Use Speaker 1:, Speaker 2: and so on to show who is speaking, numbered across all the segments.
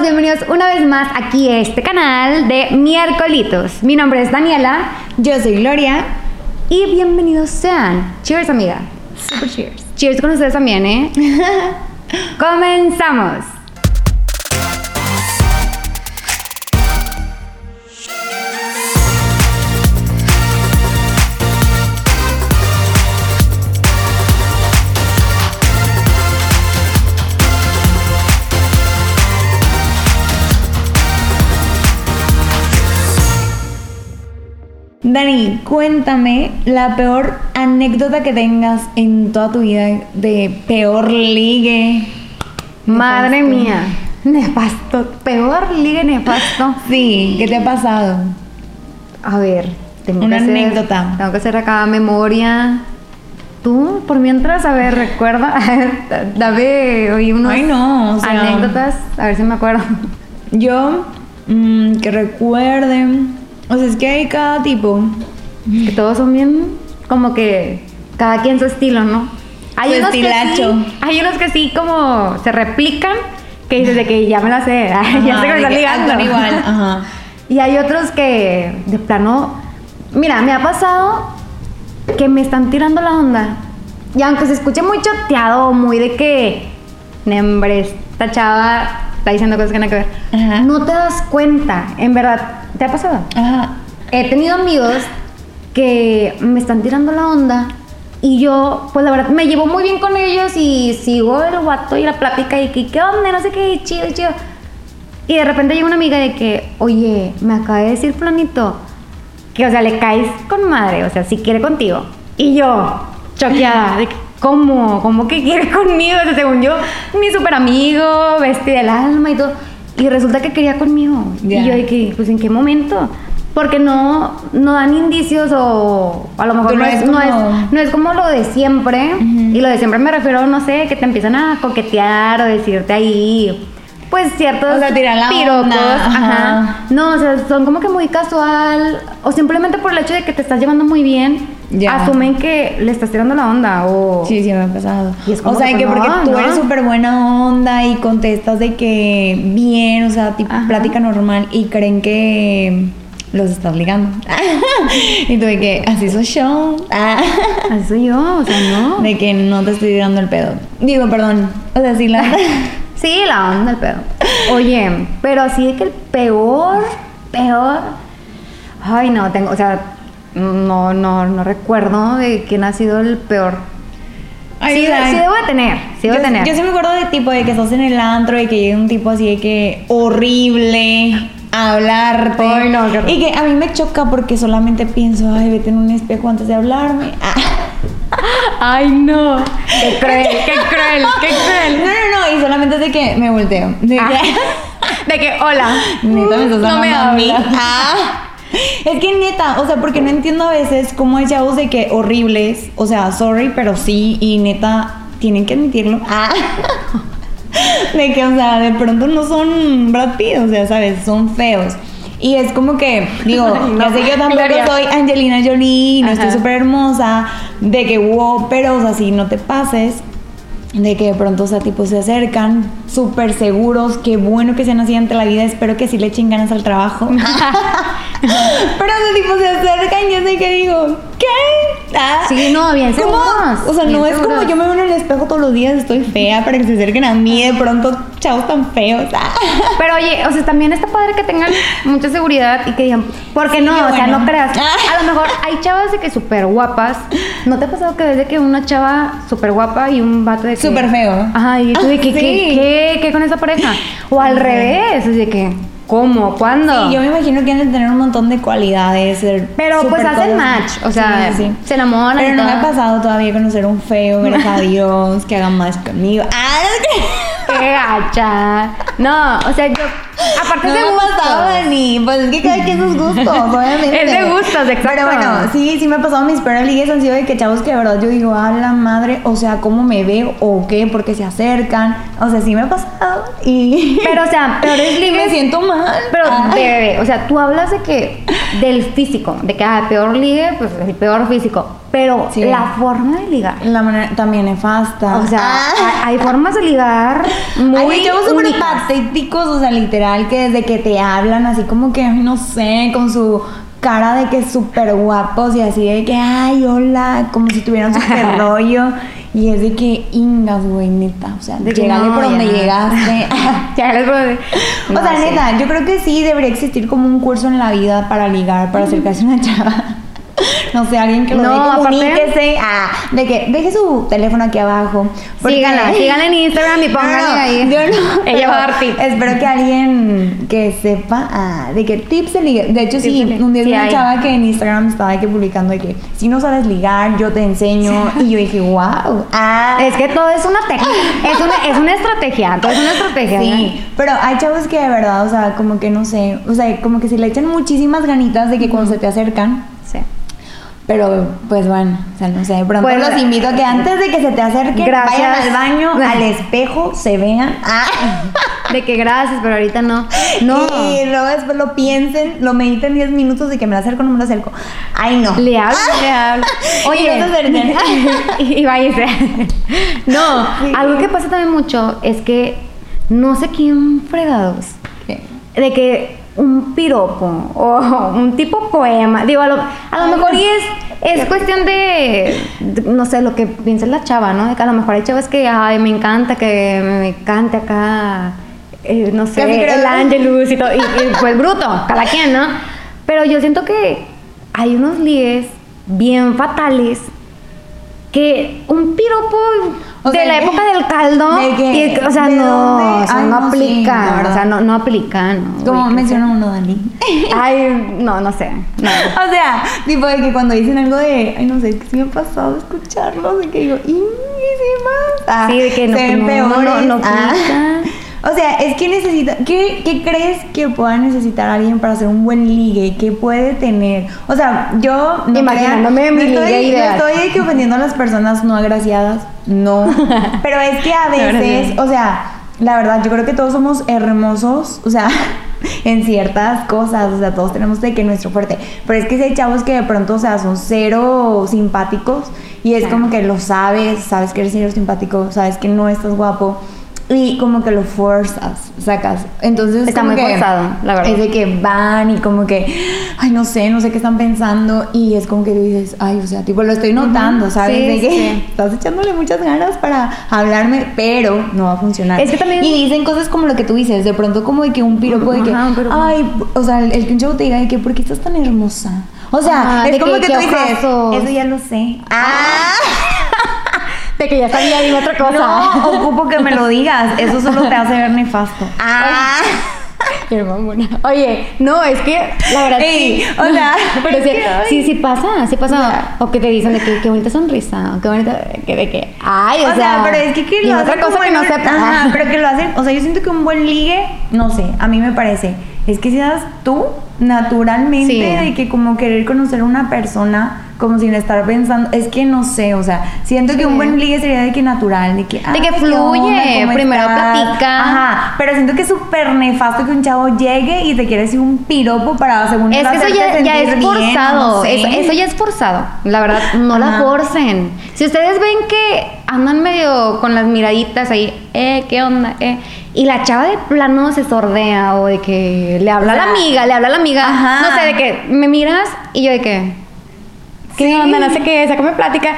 Speaker 1: todos, bienvenidos una vez más aquí a este canal de Miércolitos. Mi nombre es Daniela.
Speaker 2: Yo soy Gloria.
Speaker 1: Y bienvenidos sean. Cheers, amiga.
Speaker 2: Super cheers.
Speaker 1: Cheers con ustedes también, ¿eh? Comenzamos.
Speaker 2: Dani, cuéntame la peor anécdota que tengas en toda tu vida de peor ligue.
Speaker 1: Madre mía. Nefasto. Peor ligue nefasto.
Speaker 2: Sí, ¿qué te ha pasado?
Speaker 1: A ver, tengo
Speaker 2: Una
Speaker 1: que hacer,
Speaker 2: anécdota.
Speaker 1: Tengo que hacer acá memoria. Tú, por mientras, a ver, recuerda. Dame hoy unos
Speaker 2: Ay, no, o sea-
Speaker 1: anécdotas, a ver si me acuerdo.
Speaker 2: Yo, mm, que recuerden. O sea, es que hay cada tipo.
Speaker 1: Que todos son bien, como que cada quien su estilo, ¿no? Hay unos que sí, hay unos que sí como se replican, que dices de que ya me la sé, ya sé que me están
Speaker 2: que
Speaker 1: ligando.
Speaker 2: igual, ajá.
Speaker 1: Y hay otros que de plano, mira, me ha pasado que me están tirando la onda. Y aunque se escuche muy choteado, muy de que, "Nembre, esta chava está diciendo cosas que no hay que ver,
Speaker 2: Ajá.
Speaker 1: no te das cuenta, en verdad, ¿te ha pasado?
Speaker 2: Ajá.
Speaker 1: He tenido amigos que me están tirando la onda y yo, pues la verdad, me llevo muy bien con ellos y sigo el guato y la plática y que, ¿qué onda? No sé qué, chido, chido. Y de repente llega una amiga de que, oye, me acaba de decir planito que, o sea, le caes con madre, o sea, si quiere contigo. Y yo, choqueada, de que, ¿cómo? ¿Cómo que quiere conmigo? O sea, según yo, mi super amigo, bestia del alma y todo. Y resulta que quería conmigo. Y yo que, pues, ¿en qué momento? Porque no, no dan indicios o a lo mejor no es,
Speaker 2: es
Speaker 1: no,
Speaker 2: como-
Speaker 1: es, no es como lo de siempre. Y lo de siempre me refiero, no sé, que te empiezan a coquetear o decirte ahí, pues ciertos
Speaker 2: O sea, tirar la onda,
Speaker 1: Ajá.
Speaker 2: ajá.
Speaker 1: No, o sea, son como que muy casual. O simplemente por el hecho de que te estás llevando muy bien,
Speaker 2: Ya.
Speaker 1: asumen que le estás tirando la onda. O
Speaker 2: Sí, sí me ha pasado.
Speaker 1: Y es como
Speaker 2: o sea,
Speaker 1: que,
Speaker 2: que porque
Speaker 1: no,
Speaker 2: tú
Speaker 1: no.
Speaker 2: eres súper buena onda y contestas de que bien, o sea, tipo
Speaker 1: Ajá.
Speaker 2: plática normal y creen que los estás ligando. y tú de que así soy yo.
Speaker 1: así soy yo, o sea, no.
Speaker 2: de que no te estoy tirando el pedo. Digo, perdón. O sea, sí la...
Speaker 1: Sí, la onda, el pedo. Oye, pero así de que el peor, peor. Ay, no, tengo, o sea, no, no, no recuerdo de quién ha sido el peor.
Speaker 2: Ay,
Speaker 1: sí, sí debo de tener, sí debo
Speaker 2: yo,
Speaker 1: tener.
Speaker 2: yo sí me acuerdo de tipo de que estás en el antro y que llega un tipo así de que horrible a hablarte.
Speaker 1: Ay, no,
Speaker 2: y que a mí me choca porque solamente pienso, ay, vete en un espejo antes de hablarme.
Speaker 1: Ay, no. Qué cruel, qué cruel, qué
Speaker 2: No,
Speaker 1: cruel.
Speaker 2: no, no, y solamente es de que me volteo. De que,
Speaker 1: Ah, de que, hola.
Speaker 2: neta, me estás
Speaker 1: no me
Speaker 2: a mí. Ah. Es que neta, o sea, porque no entiendo a veces cómo hay chavos de que horribles, o sea, sorry, pero sí, y neta, tienen que admitirlo. Ah. De que, o sea, de pronto no son Brad Pitt, o sea, ¿sabes? Son feos. Y es como que, digo,
Speaker 1: no.
Speaker 2: ya sé que yo tampoco
Speaker 1: Gloria.
Speaker 2: soy Angelina Jolie, no estoy súper hermosa, de que wow, pero, o sea, si no te pases, de que de pronto, o sea, tipo se acercan súper seguros, qué bueno que sean así ante la vida, espero que sí le echen ganas al trabajo. pero, o sea, tipo se acercan y yo sé que digo, ¿qué? Ah,
Speaker 1: Sí, no, bien
Speaker 2: ¿Cómo?
Speaker 1: seguros,
Speaker 2: O sea, no es como yo me veo en el espejo todos los días, estoy fea para que se acerquen a mí, de pronto, chavos tan feos. Ah.
Speaker 1: Pero oye, o sea, también está padre que tengan mucha seguridad y que digan, ¿por qué
Speaker 2: Sí,
Speaker 1: no? o sea, no creas.
Speaker 2: Ah.
Speaker 1: A lo mejor hay chavas de que súper guapas. ¿No te ha pasado que ves de que una chava súper guapa y un vato de que.
Speaker 2: Súper feo.
Speaker 1: Ajá, y tú de que, ¿qué,
Speaker 2: sí.
Speaker 1: qué, qué con esa pareja? O al revés, es de que, ¿cómo? ¿Cuándo?
Speaker 2: Sí, yo me imagino que han de tener un montón de cualidades. ser
Speaker 1: Pero, pues, hacen match, o sea, se enamoran y
Speaker 2: Pero no me ha
Speaker 1: todo.
Speaker 2: pasado todavía conocer un feo, gracias a Dios, que hagan más conmigo. Ah,
Speaker 1: ¡Qué gacha! No, o sea, yo Aparte
Speaker 2: no me pasaba ni. Pues es que cada quien sus gustos, obviamente.
Speaker 1: Es de gustos, exacto.
Speaker 2: Pero bueno, sí, sí me ha pasado. Mis peores ligues han sido de que chavos que de verdad yo digo, a la madre, o sea, ¿cómo me veo o qué? Porque se acercan. O sea, sí me ha pasado. Y.
Speaker 1: Pero, o sea, peores
Speaker 2: y me
Speaker 1: ligues.
Speaker 2: siento mal.
Speaker 1: Pero,
Speaker 2: Ah.
Speaker 1: bebé, o sea, tú hablas de que. del físico, de que, ah, peor ligue, pues el peor físico. Pero
Speaker 2: Sí.
Speaker 1: la forma de ligar.
Speaker 2: La manera también nefasta.
Speaker 1: O sea,
Speaker 2: Ah.
Speaker 1: hay, hay formas de ligar muy.
Speaker 2: Hay chavos súper patéticos, o sea, literal, que desde que te hablan así como que, no sé, con su cara de que súper guapos y así de que, ay, hola, como si tuvieran súper rollo. Y es de que, ingas, güey, neta, o sea,
Speaker 1: De no,
Speaker 2: por donde
Speaker 1: ya.
Speaker 2: llegaste.
Speaker 1: les puedo decir.
Speaker 2: o
Speaker 1: No,
Speaker 2: sea,
Speaker 1: sí.
Speaker 2: neta, yo creo que sí debería existir como un curso en la vida para ligar, para acercarse a una chava. No sé, alguien que lo
Speaker 1: No,
Speaker 2: comuníquese. Ah, de que deje su teléfono aquí abajo.
Speaker 1: Síganla, síganla en Instagram y
Speaker 2: no, no,
Speaker 1: ahí.
Speaker 2: Yo no.
Speaker 1: Ella va a dar tips.
Speaker 2: Espero que alguien que sepa ah, de que tips de ligar. De hecho,
Speaker 1: Tips
Speaker 2: sí,
Speaker 1: de
Speaker 2: un día
Speaker 1: Sí
Speaker 2: una chava que en Instagram estaba que publicando de que si no sabes ligar, yo te enseño. Y yo dije, wow. Ah,
Speaker 1: Es que todo es una técnica, es una, es una estrategia, todo es una estrategia.
Speaker 2: Sí, pero hay chavos que de verdad, o sea, como que no sé, o sea, como que si le echan muchísimas ganitas de que cuando se te acercan.
Speaker 1: Sí.
Speaker 2: Pero pues bueno, o sea, no sé, de pronto
Speaker 1: Pues,
Speaker 2: los invito a que antes de que se te acerquen,
Speaker 1: Gracias.
Speaker 2: vayan al baño, al espejo, se vean. Ah.
Speaker 1: De que gracias, pero ahorita no. No.
Speaker 2: Y luego después lo piensen, lo mediten 10 minutos de que me lo acerco o no me lo acerco. Ay, no.
Speaker 1: Le hablo, le hablo. Oye,
Speaker 2: Y
Speaker 1: y, y váyase. No, algo que pasa también mucho es que no sé quién fregados. De que un piropo o un tipo poema. Digo, a lo, a lo mejor y es, es cuestión de, de, no sé, lo que piensa la chava, ¿no? De que a lo mejor hay chavas que, ay, me encanta que me cante acá, eh, no sé, el Angelus y todo. Y, y, pues bruto, cada quien, ¿no? Pero yo siento que hay unos ligues bien fatales que un piropo
Speaker 2: O
Speaker 1: de
Speaker 2: sea,
Speaker 1: la
Speaker 2: ¿de-
Speaker 1: época del caldo,
Speaker 2: de qué?
Speaker 1: y- o sea,
Speaker 2: ¿De
Speaker 1: no, o sea,
Speaker 2: Ay,
Speaker 1: no, aplica, o sea, no, no aplica, no.
Speaker 2: Como menciona uno, Dani.
Speaker 1: Ay, no, no sé. No.
Speaker 2: O sea, tipo de que cuando dicen algo de, ay, no sé, que sí me ha pasado escucharlo, de que digo, y más. Ah,
Speaker 1: Sí, de que no,
Speaker 2: se ven
Speaker 1: no, no, no
Speaker 2: Ah. O sea, es que necesita, ¿qué, ¿qué crees que pueda necesitar alguien para hacer un buen ligue? ¿Qué puede tener? O sea, yo no
Speaker 1: Imaginándome
Speaker 2: crean-
Speaker 1: mi
Speaker 2: no estoy,
Speaker 1: ligue ideal.
Speaker 2: No estoy que ofendiendo a las personas no agraciadas, no. Pero es que a veces, o sea, la verdad, yo creo que todos somos hermosos, o sea, en ciertas cosas, o sea, todos tenemos de que nuestro fuerte. Pero es que si hay chavos que de pronto, o sea, son cero simpáticos y es
Speaker 1: Claro.
Speaker 2: como que lo sabes, sabes que eres cero simpático, sabes que no estás guapo. Y como que lo forzas, sacas. Entonces
Speaker 1: Está muy
Speaker 2: que
Speaker 1: forzado, la verdad.
Speaker 2: Es de que van y como que, ay, no sé, no sé qué están pensando. Y es como que tú dices, ay, o sea, tipo, lo estoy notando, ¿sabes?
Speaker 1: Sí,
Speaker 2: de que
Speaker 1: sí.
Speaker 2: estás echándole muchas ganas para hablarme, pero no va a funcionar.
Speaker 1: Es que también-
Speaker 2: Y dicen cosas como lo que tú dices, de pronto como de que un piropo de que,
Speaker 1: Ajá, piropo.
Speaker 2: ay, o sea, el, el que un chavo te diga de que, ¿por qué estás tan hermosa? O sea,
Speaker 1: Ah,
Speaker 2: es como
Speaker 1: que-
Speaker 2: que, tú dices, eso ya lo sé. Ah.
Speaker 1: De que ya sabía, digo otra cosa.
Speaker 2: No, ocupo que me lo digas. Eso solo te hace ver nefasto. Ah.
Speaker 1: Qué mamona. Oye, no, es que la verdad
Speaker 2: Ey,
Speaker 1: sí.
Speaker 2: o sea,
Speaker 1: pero
Speaker 2: es
Speaker 1: sí, sí, sí pasa, sí pasa. O que te dicen de que qué bonita sonrisa, o qué bonita, que de que, ay, o,
Speaker 2: O sea, pero es que, que lo
Speaker 1: otra
Speaker 2: hacen
Speaker 1: cosa
Speaker 2: como
Speaker 1: que
Speaker 2: en
Speaker 1: no.
Speaker 2: Ajá, pero que lo hacen, o sea, yo siento que un buen ligue, no sé, a mí me parece, es que seas tú naturalmente
Speaker 1: Sí.
Speaker 2: de que como querer conocer a una persona como sin estar pensando, es que no sé, o sea, siento que un buen ligue sería de que natural, de que
Speaker 1: que
Speaker 2: "Ay, ¿qué
Speaker 1: fluye,
Speaker 2: ¿Cómo
Speaker 1: primero
Speaker 2: estás?".
Speaker 1: platica.
Speaker 2: Ajá, pero siento que es súper nefasto que un chavo llegue y te quiere decir un piropo para según
Speaker 1: Es que eso ya, es
Speaker 2: bien,
Speaker 1: forzado.
Speaker 2: no sé.
Speaker 1: eso, eso ya es forzado. La verdad, no la forcen. Si ustedes ven que andan medio con las miraditas ahí, eh, ¿qué onda? Eh? Y la chava de plano se sordea o de que le habla
Speaker 2: O
Speaker 1: a la amiga, le habla a la amiga.
Speaker 2: ajá.
Speaker 1: No sé, de que me miras y yo de que, ¿qué
Speaker 2: Sí.
Speaker 1: onda? No sé qué, sácame plática.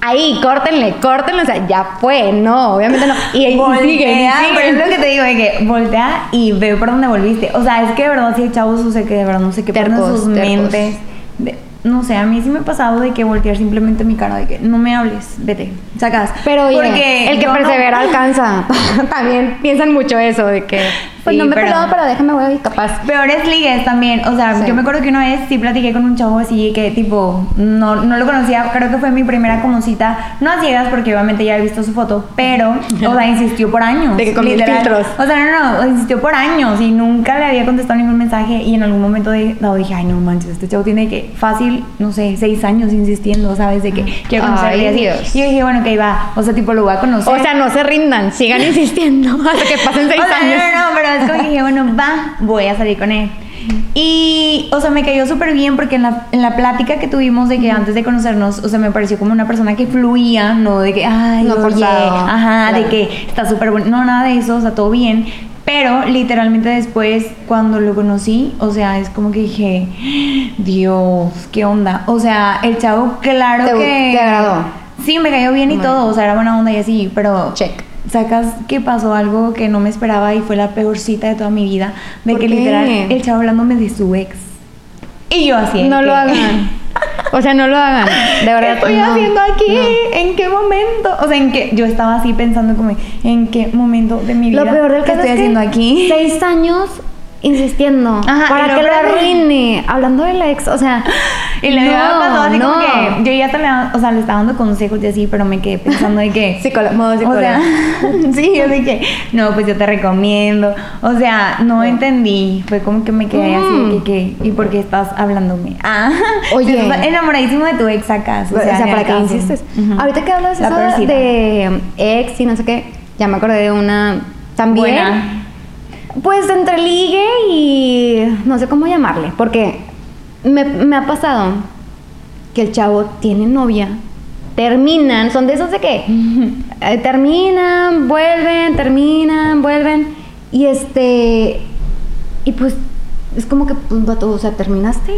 Speaker 1: Ahí, córtenle, córtenle, o sea, ya fue, no, obviamente no. Y, y
Speaker 2: voltea,
Speaker 1: siguen, y
Speaker 2: pero es
Speaker 1: siguen.
Speaker 2: lo que te digo, de que voltea y ve por dónde volviste. O sea, es que de verdad sí hay chavos, o sea, que de verdad no sé qué ponen
Speaker 1: Tercos,
Speaker 2: sus
Speaker 1: tercos.
Speaker 2: mentes. De- no sé, a mí sí me ha pasado de que voltear simplemente mi cara, de que no me hables, vete, sacas.
Speaker 1: Pero oye,
Speaker 2: Porque
Speaker 1: el que
Speaker 2: no-
Speaker 1: persevera alcanza. También piensan mucho eso, de que Pues
Speaker 2: Sí,
Speaker 1: no me he
Speaker 2: pero-
Speaker 1: pelado, pero déjame, voy capaz.
Speaker 2: Peores ligues también. O sea,
Speaker 1: Sí.
Speaker 2: yo me acuerdo que una vez sí platiqué con un chavo así que tipo, no, no lo conocía, creo que fue mi primera como cita, no a ciegas porque obviamente ya he visto su foto, pero, o sea, insistió por años.
Speaker 1: De que con
Speaker 2: literal.
Speaker 1: filtros.
Speaker 2: O sea, no, no, insistió por años y nunca le había contestado ningún mensaje y en algún momento de, dado dije, ay no manches, este chavo tiene que fácil, no sé, seis años insistiendo, ¿sabes? De que quiero conocerle así.
Speaker 1: Dios.
Speaker 2: Y yo dije, bueno, que va, o sea, tipo lo voy a conocer.
Speaker 1: O sea, no se rindan, sigan insistiendo hasta que pasen seis
Speaker 2: O sea,
Speaker 1: años.
Speaker 2: No, no, no, pero es como que dije, bueno, va, voy a salir con él. Y, o sea, me cayó súper bien porque en la, en la plática que tuvimos de que antes de conocernos, o sea, me pareció como una persona que fluía, no de que, ay,
Speaker 1: No
Speaker 2: oye,
Speaker 1: forzado,
Speaker 2: ajá, de que está súper bueno, no, nada de eso, o sea, todo bien. Pero literalmente después, cuando lo conocí, o sea, es como que dije, Dios, ¿qué onda? O sea, el chavo, claro
Speaker 1: Te-
Speaker 2: que...
Speaker 1: te agradó.
Speaker 2: Sí, me cayó bien y
Speaker 1: Bueno.
Speaker 2: todo, o sea, era buena onda y así, pero
Speaker 1: Check.
Speaker 2: Sacas que pasó algo que no me esperaba y fue la peor cita de toda mi vida, de
Speaker 1: ¿Por
Speaker 2: que
Speaker 1: qué?
Speaker 2: literal el chavo hablándome de su ex. Y yo así.
Speaker 1: No
Speaker 2: que-
Speaker 1: lo hagan. O sea, no lo hagan. De verdad.
Speaker 2: ¿Qué estoy
Speaker 1: no,
Speaker 2: haciendo aquí?
Speaker 1: no.
Speaker 2: ¿En qué momento? O sea, en que yo estaba así pensando como, ¿en qué momento de mi vida
Speaker 1: Lo peor del
Speaker 2: ¿qué
Speaker 1: caso
Speaker 2: estoy
Speaker 1: es
Speaker 2: haciendo
Speaker 1: que
Speaker 2: aquí?
Speaker 1: Seis años insistiendo
Speaker 2: Ajá,
Speaker 1: para que lo arruine. Hablando del ex, o sea.
Speaker 2: Y le
Speaker 1: no,
Speaker 2: había pasado así
Speaker 1: no.
Speaker 2: como que yo ya te le, o sea, le estaba dando consejos y así, pero me quedé pensando de que
Speaker 1: Psicólogo, modo
Speaker 2: O
Speaker 1: psicólogo.
Speaker 2: sea, sí, yo dije, no, pues yo te recomiendo. O sea, no entendí. Fue como que me quedé así de que, que, ¿y por qué estás hablándome? Ah,
Speaker 1: Oye.
Speaker 2: estás enamoradísimo de tu ex acá.
Speaker 1: O sea, ¿para qué insistes? Ahorita que hablas
Speaker 2: La
Speaker 1: eso de ex y no sé qué, ya me acordé de una también.
Speaker 2: Buena.
Speaker 1: Pues entre ligue y no sé cómo llamarle, porque me, me ha pasado que el chavo tiene novia, terminan, son de esos de que eh, terminan, vuelven, terminan, vuelven, y este, y pues es como que, pues, vato, o sea, terminaste,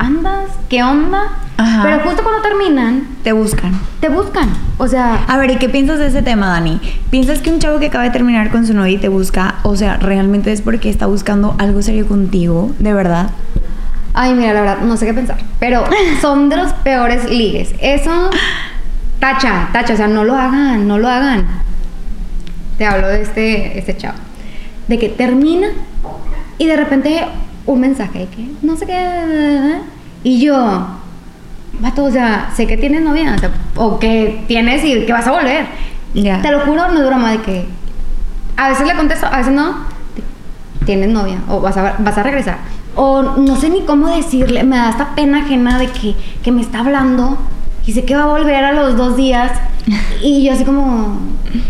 Speaker 1: andas, ¿qué onda?
Speaker 2: Ajá.
Speaker 1: Pero justo cuando terminan,
Speaker 2: Te buscan.
Speaker 1: te buscan, o sea,
Speaker 2: A ver, ¿y qué piensas de ese tema, Dani? ¿Piensas que un chavo que acaba de terminar con su novia y te busca, o sea, realmente es porque está buscando algo serio contigo? ¿De verdad?
Speaker 1: Ay, mira, la verdad, no sé qué pensar. Pero son de los peores ligues. Eso, tacha, tacha, o sea, no lo hagan, no lo hagan. Te hablo de este, este chavo. De que termina y de repente un mensaje que no sé qué. Y yo, vato, o sea, sé que tienes novia, o, sea, o que tienes y que vas a volver.
Speaker 2: Ya.
Speaker 1: Te lo juro, no es broma, de que a veces le contesto, a veces no. Tienes novia o vas a, vas a regresar. O no sé ni cómo decirle, me da esta pena ajena de que, que me está hablando y sé que va a volver a los dos días. Y yo así como,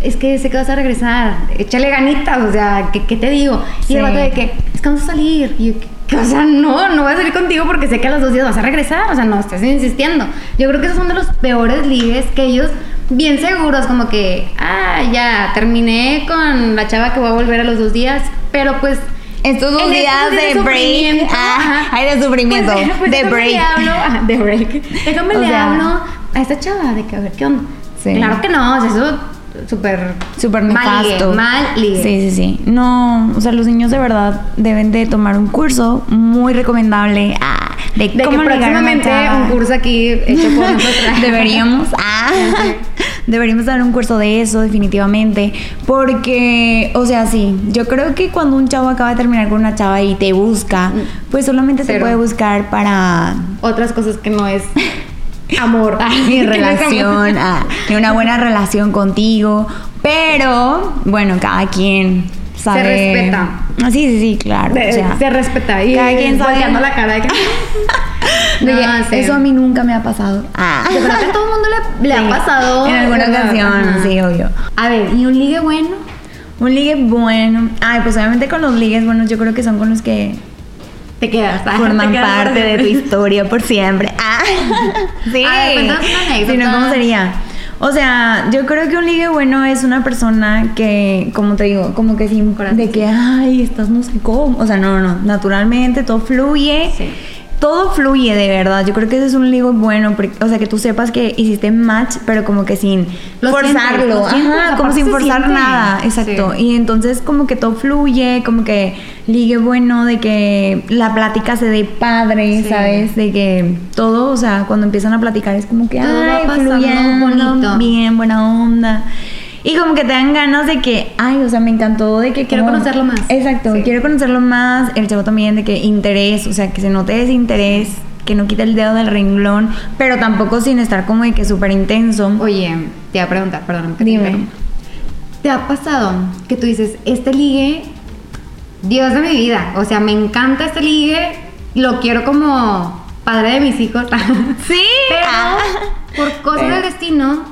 Speaker 1: es que sé que vas a regresar, échale ganitas, o sea, ¿qué, qué te digo? Y el
Speaker 2: Sí.
Speaker 1: vato de que, es que vamos a salir. Y yo, o sea, no, no voy a salir contigo porque sé que a los dos días vas a regresar, o sea, no estés insistiendo. Yo creo que esos son de los peores ligues que ellos, bien seguros, como que, ah, ya, terminé con la chava que voy a volver a los dos días, pero pues...
Speaker 2: Estos dos
Speaker 1: en
Speaker 2: días
Speaker 1: estos
Speaker 2: de break. Ah, hay de sufrimiento,
Speaker 1: pues, pues
Speaker 2: de break.
Speaker 1: Le hablo, ajá, de break. Déjame
Speaker 2: O
Speaker 1: le
Speaker 2: sea,
Speaker 1: hablo a esta chava de que a ver qué onda.
Speaker 2: Sí.
Speaker 1: Claro que no, o sea, eso súper
Speaker 2: Súper
Speaker 1: mal ligue,
Speaker 2: nefasto.
Speaker 1: mal ligue.
Speaker 2: Sí, sí, sí. No, o sea, los niños de verdad deben de tomar un curso muy recomendable ah, de,
Speaker 1: De que
Speaker 2: cómo
Speaker 1: próximamente un curso aquí hecho por.
Speaker 2: Deberíamos, ah, deberíamos dar un curso de eso definitivamente, porque, o sea, sí, yo creo que cuando un chavo acaba de terminar con una chava y te busca, pues solamente te
Speaker 1: Cero.
Speaker 2: puede buscar para
Speaker 1: Otras cosas que no es amor.
Speaker 2: mi
Speaker 1: no amor.
Speaker 2: relación, ah, una buena relación contigo, pero bueno, cada quien sabe.
Speaker 1: respeta.
Speaker 2: Ah, Sí, sí, sí, claro.
Speaker 1: De-
Speaker 2: o sea,
Speaker 1: se respeta y
Speaker 2: cada quien sabe.
Speaker 1: la cara de que
Speaker 2: que
Speaker 1: No, sí.
Speaker 2: Eso a mí nunca me ha pasado. Ah.
Speaker 1: Yo creo que a todo el mundo le, le
Speaker 2: Sí,
Speaker 1: ha pasado
Speaker 2: En alguna ocasión, sí, obvio.
Speaker 1: A ver, ¿y un ligue bueno?
Speaker 2: Un ligue bueno. Ay, pues obviamente con los ligues buenos yo creo que son con los que
Speaker 1: Te quedas, ah,
Speaker 2: forman
Speaker 1: te quedas
Speaker 2: parte de tu historia por siempre. Ah. Sí.
Speaker 1: A ver, cuéntanos una anécdota.
Speaker 2: Si no, ¿cómo sería? O sea, yo creo que un ligue bueno es una persona que, como te digo, como que sin de que, ay, estás no sé cómo. O sea, no, no, naturalmente todo fluye.
Speaker 1: Sí.
Speaker 2: Todo fluye de verdad. Yo creo que ese es un ligo bueno. porque- o sea, que tú sepas que hiciste match, pero como que sin
Speaker 1: Lo
Speaker 2: forzarlo. Ajá, como sin forzar
Speaker 1: siente.
Speaker 2: nada. Exacto.
Speaker 1: Sí.
Speaker 2: Y entonces como que todo fluye, como que ligue bueno, de que la plática se dé padre,
Speaker 1: Sí.
Speaker 2: ¿sabes? De que todo, o sea, cuando empiezan a platicar es como que,
Speaker 1: Todo
Speaker 2: ay, fluyendo,
Speaker 1: bonito.
Speaker 2: bien, buena onda. Y como que te dan ganas de que, ay, o sea, me encantó de que...
Speaker 1: Quiero
Speaker 2: como-
Speaker 1: conocerlo más.
Speaker 2: Exacto,
Speaker 1: Sí.
Speaker 2: quiero conocerlo más. El chavo también de que interés, o sea, que se note ese interés, que no quite el dedo del renglón, pero tampoco sin estar como de que súper intenso.
Speaker 1: Oye, te voy a preguntar, perdón. que
Speaker 2: Dime.
Speaker 1: ¿Te ha pasado que tú dices, este ligue, Dios de mi vida? O sea, me encanta este ligue, lo quiero como padre de mis hijos.
Speaker 2: Sí.
Speaker 1: Pero
Speaker 2: Ah.
Speaker 1: por cosas
Speaker 2: Pero-
Speaker 1: del destino,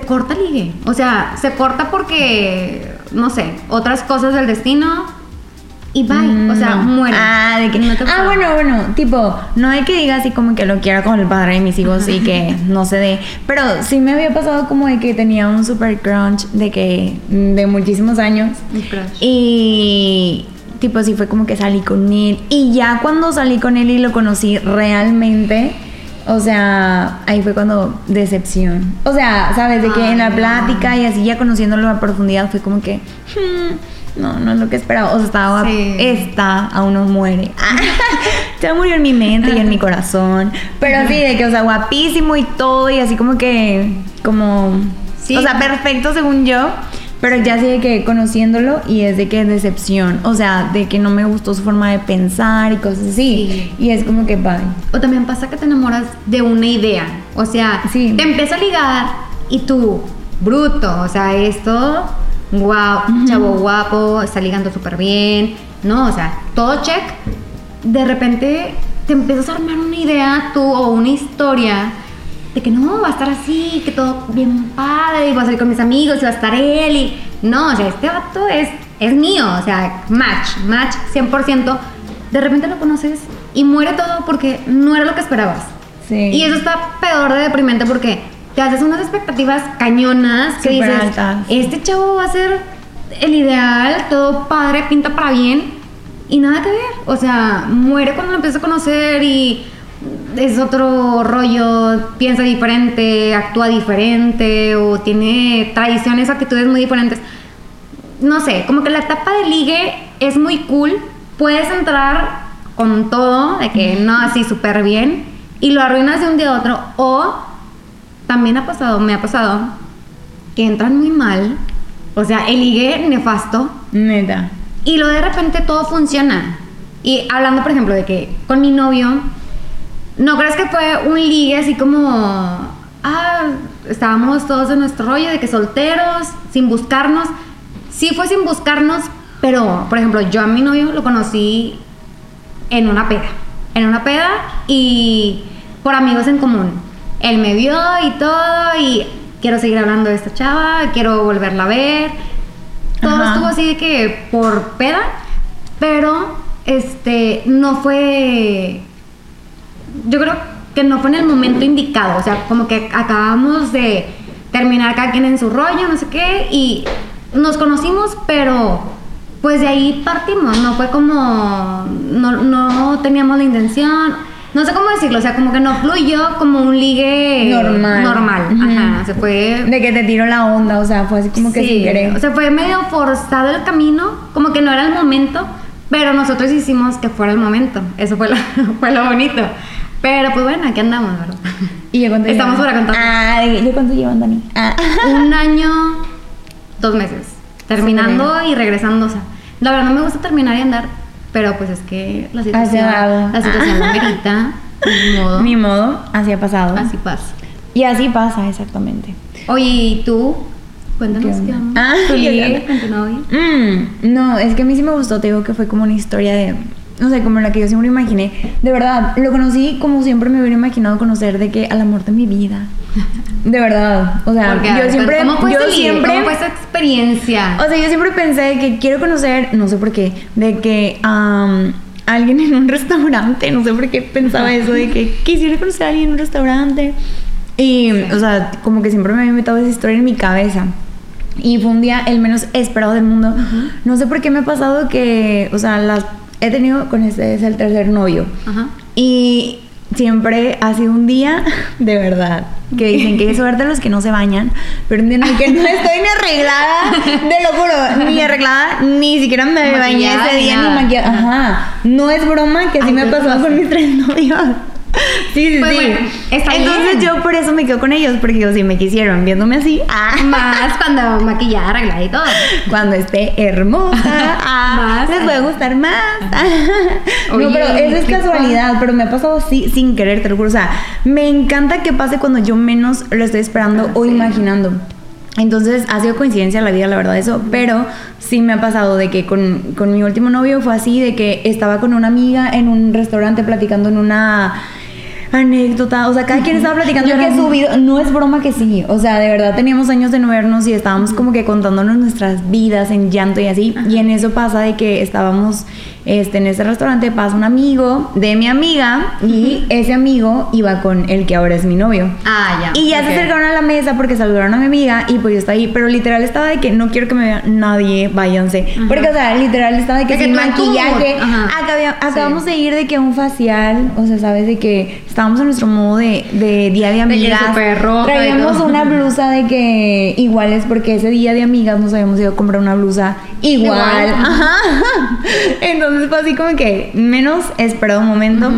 Speaker 1: se corta el ligue. O sea, se corta porque, no sé, otras cosas del destino y bye. O sea,
Speaker 2: Mm.
Speaker 1: muere.
Speaker 2: Ah, de que-
Speaker 1: No te
Speaker 2: ah, bueno, bueno, tipo, no hay que diga así como que lo quiero con el padre de mis hijos y que no se dé. Pero sí me había pasado como de que tenía un super crunch de que de muchísimos años. Y tipo así fue como que salí con él. Y ya cuando salí con él y lo conocí realmente, o sea, ahí fue cuando decepción. O sea, sabes, de que en la
Speaker 1: Ay, no.
Speaker 2: plática y así ya conociéndolo a profundidad fue como que, "Hmm, no, no es lo que esperaba. O sea, estaba,
Speaker 1: Sí.
Speaker 2: está, aún no muere. Ya murió en mi mente y en mi corazón. Pero así, de que, o sea, guapísimo y todo y así como que, como,
Speaker 1: Sí.
Speaker 2: o sea, perfecto según yo. Pero ya sí de que conociéndolo y es de que decepción. O sea, de que no me gustó su forma de pensar y cosas así.
Speaker 1: Sí.
Speaker 2: Y es como que bye.
Speaker 1: O también pasa que te enamoras de una idea. O sea,
Speaker 2: Sí.
Speaker 1: te empieza a ligar y tú, bruto. O sea, esto, wow, chavo guapo, está ligando súper bien. No, o sea, todo check. De repente te empiezas a armar una idea tú o una historia de que no, va a estar así, que todo bien padre, y voy a salir con mis amigos, y va a estar él, y no, o sea, este vato es, es mío, o sea, match, match 100%. De repente lo conoces y muere todo porque no era lo que esperabas.
Speaker 2: Sí.
Speaker 1: Y eso está peor de deprimente porque te haces unas expectativas cañonas que
Speaker 2: Súper
Speaker 1: dices,
Speaker 2: altas.
Speaker 1: este chavo va a ser el ideal, todo padre, pinta para bien y nada que ver. O sea, muere cuando lo empiezas a conocer y es otro rollo, piensa diferente, actúa diferente o tiene tradiciones, actitudes muy diferentes. No sé, como que la etapa de ligue es muy cool. Puedes entrar con todo, de que no así súper bien, y lo arruinas de un día a otro. O también ha pasado, me ha pasado, que entran muy mal. O sea, el ligue nefasto.
Speaker 2: Neta.
Speaker 1: Y luego de repente todo funciona. Y hablando, por ejemplo, de que con mi novio, ¿no crees que fue un ligue así como, ah, estábamos todos en nuestro rollo de que solteros, sin buscarnos? Sí fue sin buscarnos, pero, por ejemplo, yo a mi novio lo conocí en una peda. En una peda y por amigos en común. Él me vio y todo y quiero seguir hablando de esta chava, quiero volverla a ver. Todo
Speaker 2: Ajá.
Speaker 1: estuvo así de que por peda, pero este no fue yo creo que no fue en el momento indicado, o sea, como que acabamos de terminar cada quien en su rollo, no sé qué, y nos conocimos, pero pues de ahí partimos, no fue como, no, no teníamos la intención, no sé cómo decirlo, o sea, como que no fluyó como un ligue
Speaker 2: Normal.
Speaker 1: normal, ajá, se fue
Speaker 2: De que te tiro la onda, o sea, fue así como que
Speaker 1: Sí,
Speaker 2: sin querer.
Speaker 1: O sea, fue medio forzado el camino, como que no era el momento, pero nosotros hicimos que fuera el momento. Eso fue lo, fue lo bonito. Pero pues bueno, aquí andamos, ¿verdad?
Speaker 2: ¿Y yo cuánto
Speaker 1: Estamos
Speaker 2: llevan?
Speaker 1: para contar.
Speaker 2: Ah, ¿de- ¿yo cuánto llevan, Dani? Ah.
Speaker 1: Un año, dos meses, terminando y regresando. O sea, la verdad no me gusta terminar y andar, pero pues es que la situación, la situación lo amerita, ni modo.
Speaker 2: Ni modo, así ha pasado.
Speaker 1: Así pasa.
Speaker 2: Y así pasa, exactamente.
Speaker 1: Oye, ¿y tú? Cuéntanos
Speaker 2: ¿Qué
Speaker 1: qué
Speaker 2: onda? Ah,
Speaker 1: ¿Tu
Speaker 2: ¿qué
Speaker 1: ligue
Speaker 2: onda?
Speaker 1: tu novio?
Speaker 2: Mm, no, es que a mí sí me gustó, te digo que fue como una historia de, no sé, como la que yo siempre imaginé. De verdad, lo conocí como siempre me hubiera imaginado conocer de que al amor de mi vida. De verdad, o sea,
Speaker 1: Porque,
Speaker 2: yo
Speaker 1: ver,
Speaker 2: siempre,
Speaker 1: ¿Cómo fue
Speaker 2: yo siempre,
Speaker 1: ¿Cómo fue esa experiencia?
Speaker 2: o sea, yo siempre pensé que quiero conocer, no sé por qué, de que am, alguien en un restaurante, no sé por qué pensaba eso, de que quisiera conocer a alguien en un restaurante. Y, o sea, como que siempre me había metido esa historia en mi cabeza. Y fue un día el menos esperado del mundo. No sé por qué me ha pasado que, o sea, las he tenido con este es el tercer novio.
Speaker 1: Ajá.
Speaker 2: Y siempre ha sido un día de verdad. Que dicen que hay suerte los que no se bañan. Pero un día en el que no estoy ni arreglada, te lo juro, ni arreglada, ni siquiera me bañé ese día ni maquillada. Ajá. No es broma que así
Speaker 1: Ay,
Speaker 2: me ha
Speaker 1: ¿qué te
Speaker 2: pasado con
Speaker 1: pasó?
Speaker 2: mis tres novios. Sí, sí,
Speaker 1: Pues
Speaker 2: sí.
Speaker 1: bueno, está
Speaker 2: Entonces
Speaker 1: bien.
Speaker 2: yo por eso me quedo con ellos, porque yo sí me quisieron viéndome así. Ah,
Speaker 1: Más cuando maquillada, arreglada y todo.
Speaker 2: cuando esté hermosa, ah,
Speaker 1: Más.
Speaker 2: les puede gustar más. no,
Speaker 1: Oye,
Speaker 2: pero eso es casualidad, pero me ha pasado así sin querer, te lo juro. O sea, me encanta que pase cuando yo menos lo estoy esperando
Speaker 1: Ah,
Speaker 2: o
Speaker 1: sí.
Speaker 2: imaginando. Entonces ha sido coincidencia la vida, la verdad, eso. Pero sí me ha pasado de que con, con mi último novio fue así, de que estaba con una amiga en un restaurante platicando en una anécdota. O sea, cada quien estaba platicando que su vida. No es broma que sí. O sea, de verdad teníamos años de no vernos y estábamos como que contándonos nuestras vidas en llanto y así. Y en eso pasa de que estábamos este, en ese restaurante, pasa un amigo de mi amiga y ese amigo iba con el que ahora es mi novio.
Speaker 1: Ah, ya.
Speaker 2: Y ya se acercaron a la mesa porque saludaron a mi amiga y pues yo estaba ahí, pero literal estaba de que no quiero que me vea nadie, váyanse.
Speaker 1: Ajá.
Speaker 2: Porque, o sea, literal estaba de que
Speaker 1: De
Speaker 2: sin maquillaje. Acabia- acabamos
Speaker 1: Sí.
Speaker 2: de ir de que un facial, o sea, sabes, de que estábamos en nuestro modo de, de día de amigas.
Speaker 1: súper roja
Speaker 2: Traíamos una blusa de que iguales porque ese día de amigas nos habíamos ido a comprar una blusa igual.
Speaker 1: Igual.
Speaker 2: Ajá. Entonces fue así como que menos esperado un momento.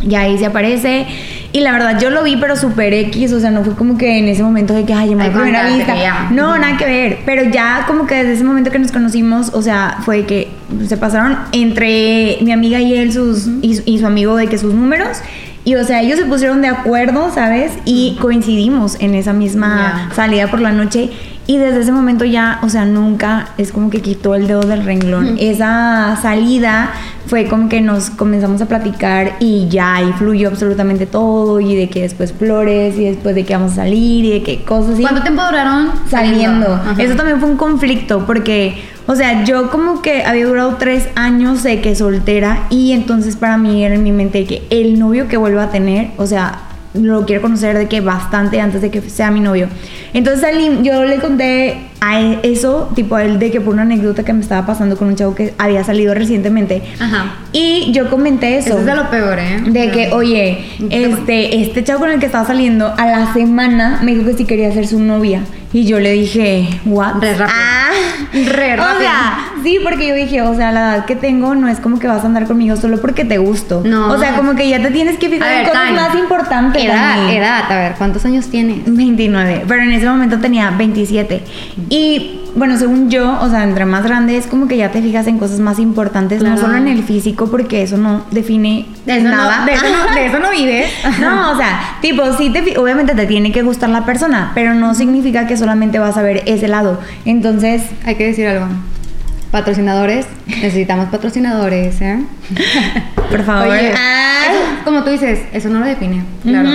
Speaker 2: Y ahí se aparece. Y la verdad, yo lo vi, pero super X. O sea, no fue como que en ese momento de que, ay, me
Speaker 1: Ay,
Speaker 2: primera vista. No, nada que ver. Pero ya como que desde ese momento que nos conocimos, o sea, fue que se pasaron entre mi amiga y él sus, y, su- y su amigo de que sus números. Y o sea, ellos se pusieron de acuerdo, ¿sabes? Y coincidimos en esa misma
Speaker 1: Ya.
Speaker 2: salida por la noche. Y desde ese momento ya, o sea, nunca es como que quitó el dedo del renglón. Esa salida fue como que nos comenzamos a platicar y ya ahí fluyó absolutamente todo. Y de que después flores y después de que vamos a salir y de que cosas así
Speaker 1: ¿Cuánto tiempo duraron
Speaker 2: saliendo.
Speaker 1: Ajá.
Speaker 2: Eso también fue un conflicto porque, o sea, yo como que había durado tres años de que soltera y entonces para mí era en mi mente que el novio que vuelva a tener, o sea, lo quiero conocer de que bastante antes de que sea mi novio. Entonces yo le conté a él eso, tipo a él, de que por una anécdota que me estaba pasando con un chavo que había salido recientemente.
Speaker 1: Ajá.
Speaker 2: Y yo comenté eso.
Speaker 1: Eso es de lo peor, ¿eh?
Speaker 2: De que, oye, este, este chavo con el que estaba saliendo a la semana me dijo que si quería ser su novia. Y yo le dije, what?
Speaker 1: Re rápido.
Speaker 2: Ah.
Speaker 1: Re
Speaker 2: O
Speaker 1: rápido.
Speaker 2: sea, sí, porque yo dije, o sea, la edad que tengo no es como que vas a andar conmigo solo porque te gusto.
Speaker 1: No.
Speaker 2: O sea, como que ya te tienes que fijar en cosas
Speaker 1: time.
Speaker 2: más importantes.
Speaker 1: Edad,
Speaker 2: Dani.
Speaker 1: edad. A ver, ¿cuántos años tienes?
Speaker 2: 29, pero en ese momento tenía 27. Y bueno, según yo, o sea, entre más grande es como que ya te fijas en cosas más importantes, no solo en el físico, porque eso no define
Speaker 1: De eso,
Speaker 2: nada.
Speaker 1: no, de, eso no, de eso no vives.
Speaker 2: No, o sea, tipo, sí te, obviamente te tiene que gustar la persona, pero no significa que solamente vas a ver ese lado. Entonces,
Speaker 1: Hay que decir algo. Patrocinadores, necesitamos patrocinadores, ¿eh?
Speaker 2: por favor.
Speaker 1: Oye,
Speaker 2: Ah.
Speaker 1: eso, como tú dices, eso no lo define, claro.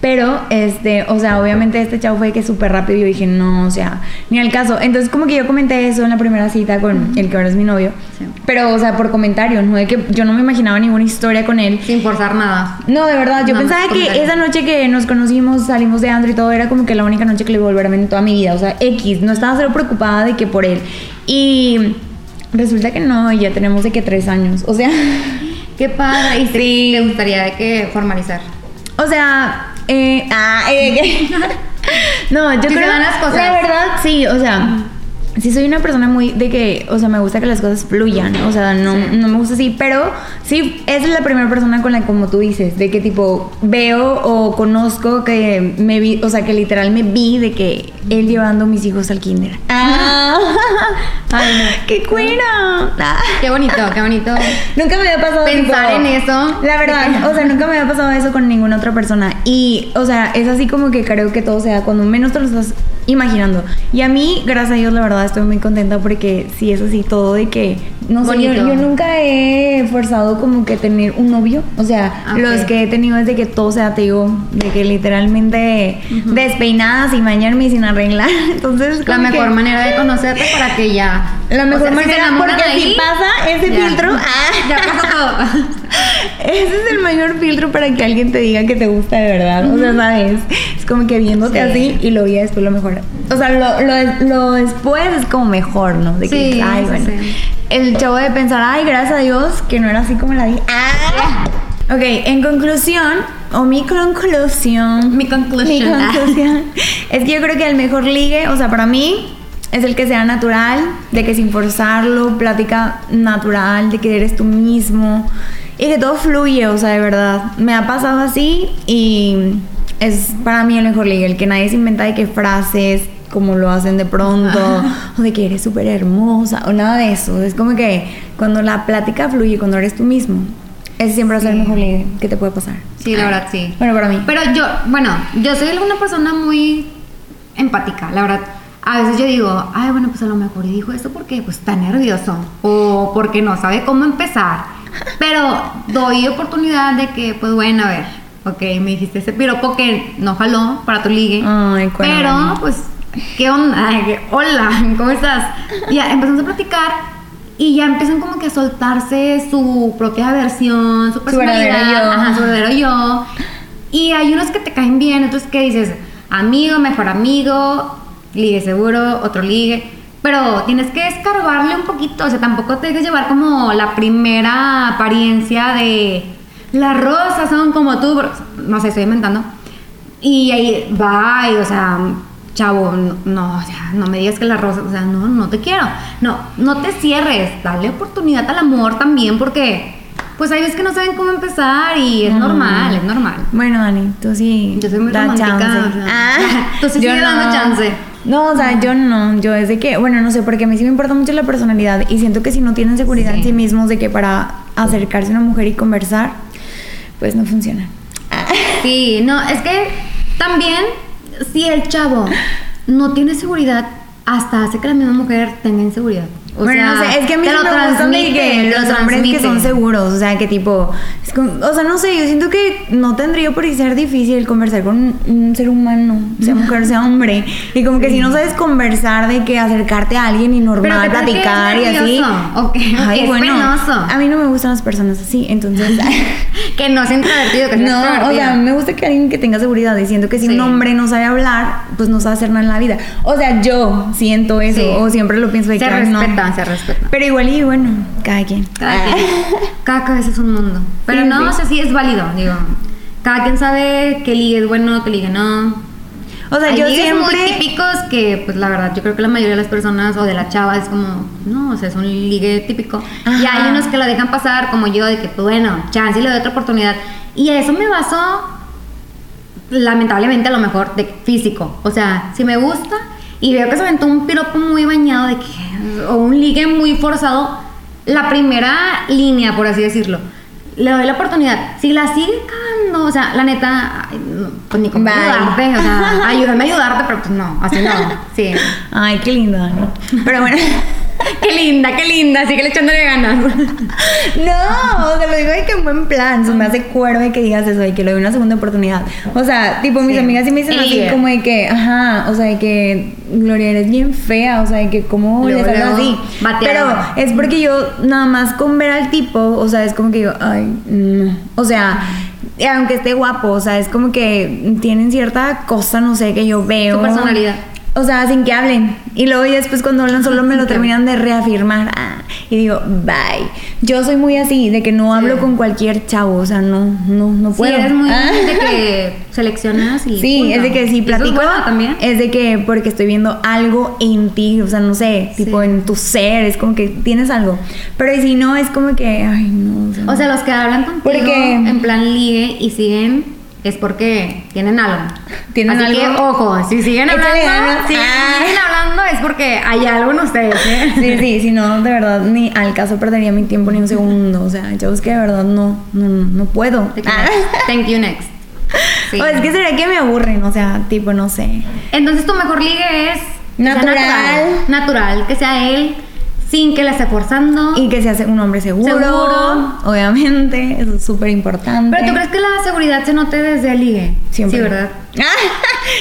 Speaker 2: Pero, este, o sea, obviamente este chavo fue que súper rápido y yo dije, no, o sea, ni al caso. Entonces, como que yo comenté eso en la primera cita con el que ahora es mi novio.
Speaker 1: Sí.
Speaker 2: Pero, o sea, por comentario, no de que yo no me imaginaba ninguna historia con él.
Speaker 1: Sin forzar nada.
Speaker 2: No, de verdad, yo
Speaker 1: No,
Speaker 2: pensaba que
Speaker 1: comentario.
Speaker 2: esa noche que nos conocimos, salimos de Andro y todo, era como que la única noche que le iba a volver a ver en toda mi vida. O sea, X, no estaba cero preocupada de que por él. Y resulta que no, y ya tenemos de que tres años. O sea,
Speaker 1: Qué padre. Y
Speaker 2: Sí.
Speaker 1: te gustaría de que formalizar.
Speaker 2: o sea, eh, ah, eh, no, yo
Speaker 1: Sí se
Speaker 2: creo
Speaker 1: dan las cosas.
Speaker 2: La verdad, sí, o sea. Sí soy una persona muy de que, o sea, me gusta que las cosas fluyan, o sea, no,
Speaker 1: Sí.
Speaker 2: no me gusta así, pero sí, es la primera persona con la como tú dices, de que tipo veo o conozco que me vi, o sea, que literal me vi de que él llevando a mis hijos al kinder. Ah,
Speaker 1: Ay, no.
Speaker 2: ¡Qué cuera! Ah.
Speaker 1: Qué bonito, qué bonito.
Speaker 2: Nunca me había pasado
Speaker 1: Pensar
Speaker 2: tipo,
Speaker 1: en eso.
Speaker 2: La verdad, o sea, nunca me había pasado eso con ninguna otra persona. Y, o sea, es así como que creo que todo sea cuando menos te lo estás imaginando. Y a mí, gracias a Dios, la verdad, estoy muy contenta porque sí es así todo de que, no sé, yo, yo nunca he forzado como que tener un novio. O sea,
Speaker 1: Ah, ok.
Speaker 2: los que he tenido es de que todo sea, te digo, de que literalmente despeinadas y bañarme y sin arreglar. Entonces,
Speaker 1: La
Speaker 2: como que-
Speaker 1: mejor manera de conocerte para que ya.
Speaker 2: La
Speaker 1: o
Speaker 2: mejor
Speaker 1: sea, si se
Speaker 2: manera,
Speaker 1: enamoran
Speaker 2: porque si
Speaker 1: ahí,
Speaker 2: pasa ese
Speaker 1: ya.
Speaker 2: filtro, ah.
Speaker 1: Ya pasó todo.
Speaker 2: Ese es el mayor filtro para que alguien te diga que te gusta de verdad. O sea, ¿sabes? Es como que viéndote
Speaker 1: Sí.
Speaker 2: así y lo vi después lo mejor. O sea, lo, lo, lo después es como mejor, ¿no? De que,
Speaker 1: Sí,
Speaker 2: ay, bueno.
Speaker 1: sí.
Speaker 2: El chavo de pensar, ay, gracias a Dios, que no era así como la vi. ¡Ah! Ok, en conclusión, o mi conclusión.
Speaker 1: Mi
Speaker 2: Mi
Speaker 1: conclusion.
Speaker 2: conclusión es que yo creo que el mejor ligue, o sea, para mí, es el que sea natural, de que sin forzarlo, plática natural, de que eres tú mismo Y que todo fluye, o sea, de verdad. Me ha pasado así y es para mí el mejor ligue, el que nadie se inventa de qué frases, como lo hacen de pronto, o de que eres súper hermosa, o nada de eso. Es como que cuando la plática fluye, cuando eres tú mismo, ese siempre el mejor ligue que te puede pasar.
Speaker 1: Sí, la verdad, sí.
Speaker 2: Bueno, para mí.
Speaker 1: Pero yo, bueno, yo soy una persona muy empática, la verdad. A veces yo digo, ay, bueno, pues a lo mejor dijo esto porque pues está nervioso o porque no sabe cómo empezar. Pero doy oportunidad de que, pues bueno, a ver, ok, me dijiste ese piropo que no jaló para tu ligue.
Speaker 2: Ay,
Speaker 1: pero, pues, ¿qué onda? Hola, ¿cómo estás? Y ya empezamos a platicar y ya empiezan como que a soltarse su propia versión, su
Speaker 2: verdadero
Speaker 1: personalidad,
Speaker 2: yo.
Speaker 1: ajá, su verdadero yo. Y hay unos que te caen bien, otros que dices, amigo, mejor amigo, ligue seguro, otro ligue. Pero tienes que escarbarle un poquito, o sea, tampoco te dejes llevar como la primera apariencia de las rosas son como tú, no sé, estoy inventando. Y ahí va, y, o sea, chavo, no, no, o sea, no me digas que las rosas, o sea, no, no te quiero. No, no te cierres, dale oportunidad al amor también, porque pues hay veces que no saben cómo empezar y es normal, es normal.
Speaker 2: Bueno, Dani, tú sí.
Speaker 1: Yo soy muy
Speaker 2: da
Speaker 1: romántica,
Speaker 2: chance.
Speaker 1: o sea,
Speaker 2: Ah,
Speaker 1: tú sí
Speaker 2: yo
Speaker 1: dando chance.
Speaker 2: No, o sea, yo no. Yo es de que, bueno, no sé, porque a mí sí me importa mucho la personalidad y siento que si no tienen seguridad en
Speaker 1: sí
Speaker 2: mismos de que para acercarse a una mujer y conversar, pues no funciona.
Speaker 1: Sí, no, es que también si el chavo no tiene seguridad, hasta hace que la misma mujer tenga inseguridad. O
Speaker 2: bueno,
Speaker 1: sea,
Speaker 2: no sé, es que a mí
Speaker 1: te
Speaker 2: sí
Speaker 1: lo
Speaker 2: me gustan de que los hombres que
Speaker 1: transmite.
Speaker 2: son seguros, o sea, que tipo, es como- o sea, no sé, yo siento que no tendría por qué ser difícil conversar con un, ser humano, sea mujer, sea hombre, y como que si no sabes conversar de que acercarte a alguien y
Speaker 1: Pero
Speaker 2: normal,
Speaker 1: ¿qué tal que es
Speaker 2: platicar y así.
Speaker 1: nervioso? O que- o que es penoso.
Speaker 2: a mí no me gustan las personas así, entonces...
Speaker 1: que no sea introvertido, que sea
Speaker 2: No, o
Speaker 1: extrovertido.
Speaker 2: sea, me gusta que alguien que tenga seguridad y siento que si
Speaker 1: Sí.
Speaker 2: un hombre no sabe hablar, pues no sabe hacer nada en la vida. O sea, yo siento eso, o siempre lo pienso de
Speaker 1: se
Speaker 2: que ay, no.
Speaker 1: Se.
Speaker 2: Pero igual y bueno, cada quien.
Speaker 1: Cada
Speaker 2: Ah.
Speaker 1: quien, cada cabeza es un mundo. Pero
Speaker 2: Sí,
Speaker 1: no,
Speaker 2: sí.
Speaker 1: o sea, sí es válido, digo. Cada quien sabe que ligue es bueno, que ligue no.
Speaker 2: O sea,
Speaker 1: Hay
Speaker 2: yo siempre
Speaker 1: muy típicos que, pues la verdad, yo creo que la mayoría de las personas o de la chava es como, no, o sea, es un ligue típico. Y
Speaker 2: Ajá.
Speaker 1: hay unos que lo dejan pasar, como yo, de que, pues bueno, chance y le doy otra oportunidad. Y eso me baso, lamentablemente, a lo mejor, de físico. O sea, si me gusta y veo que se aventó un piropo muy bañado de que, o un ligue muy forzado, la primera línea, por así decirlo, le doy la oportunidad. Si la sigue cagando, o sea, la neta, no, pues ni cómo ayudarte, o sea, ayúdame a ayudarte, pero pues no, así no, sí.
Speaker 2: Ay, qué lindo, Dani. Pero bueno.
Speaker 1: Qué linda, qué linda, sigue echándole ganas.
Speaker 2: No, o sea, lo digo de que en buen plan. Se me hace cuero de que digas eso, de que le doy una segunda oportunidad. O sea, tipo, mis
Speaker 1: Sí.
Speaker 2: amigas sí me dicen así como de que, ajá, o sea, de que Gloria eres bien fea, o sea, de que cómo
Speaker 1: Luego,
Speaker 2: le sale
Speaker 1: luego,
Speaker 2: así.
Speaker 1: bateada.
Speaker 2: Pero es porque yo nada más con ver al tipo, o sea, es como que digo, ay, no. O sea, aunque esté guapo, o sea, es como que tienen cierta cosa, no sé, que yo veo.
Speaker 1: Su personalidad.
Speaker 2: O sea, sin que hablen. Y luego ya después cuando hablan solo me lo terminan de reafirmar. Ah, y digo, bye. Yo soy muy así, de que no hablo con cualquier chavo. O sea, no, no, no
Speaker 1: Sí,
Speaker 2: puedo.
Speaker 1: eres muy
Speaker 2: Ah.
Speaker 1: de que seleccionas y.
Speaker 2: Sí,
Speaker 1: punto.
Speaker 2: es de que si
Speaker 1: ¿Y eso
Speaker 2: platico,
Speaker 1: es bueno también.
Speaker 2: es de que porque estoy viendo algo en ti, o sea, no sé, tipo
Speaker 1: Sí.
Speaker 2: en tu ser, es como que tienes algo. Pero si no, es como que, ay, no. O sea,
Speaker 1: O sea, los que hablan contigo
Speaker 2: Porque-
Speaker 1: en plan ligue y siguen es porque tienen algo.
Speaker 2: Tienen
Speaker 1: Así
Speaker 2: algo.
Speaker 1: que, ojo, si siguen hablando,
Speaker 2: ganas.
Speaker 1: si
Speaker 2: Ah.
Speaker 1: siguen hablando es porque hay algo en ustedes, ¿eh?
Speaker 2: Sí, sí, si no, de verdad, ni al caso perdería mi tiempo ni un segundo. O sea, yo es que de verdad no, no, no puedo.
Speaker 1: Thank you
Speaker 2: Ah.
Speaker 1: next. Thank you next. Sí.
Speaker 2: O es que será que me aburren, o sea, tipo, no sé.
Speaker 1: Entonces tu mejor ligue es
Speaker 2: natural,
Speaker 1: natural, que sea él sin que la esté forzando.
Speaker 2: Y que se hace un hombre seguro,
Speaker 1: Seguro.
Speaker 2: obviamente, eso es súper importante.
Speaker 1: Pero tú crees que la seguridad se note desde el ligue?
Speaker 2: Siempre.
Speaker 1: Sí, ¿verdad?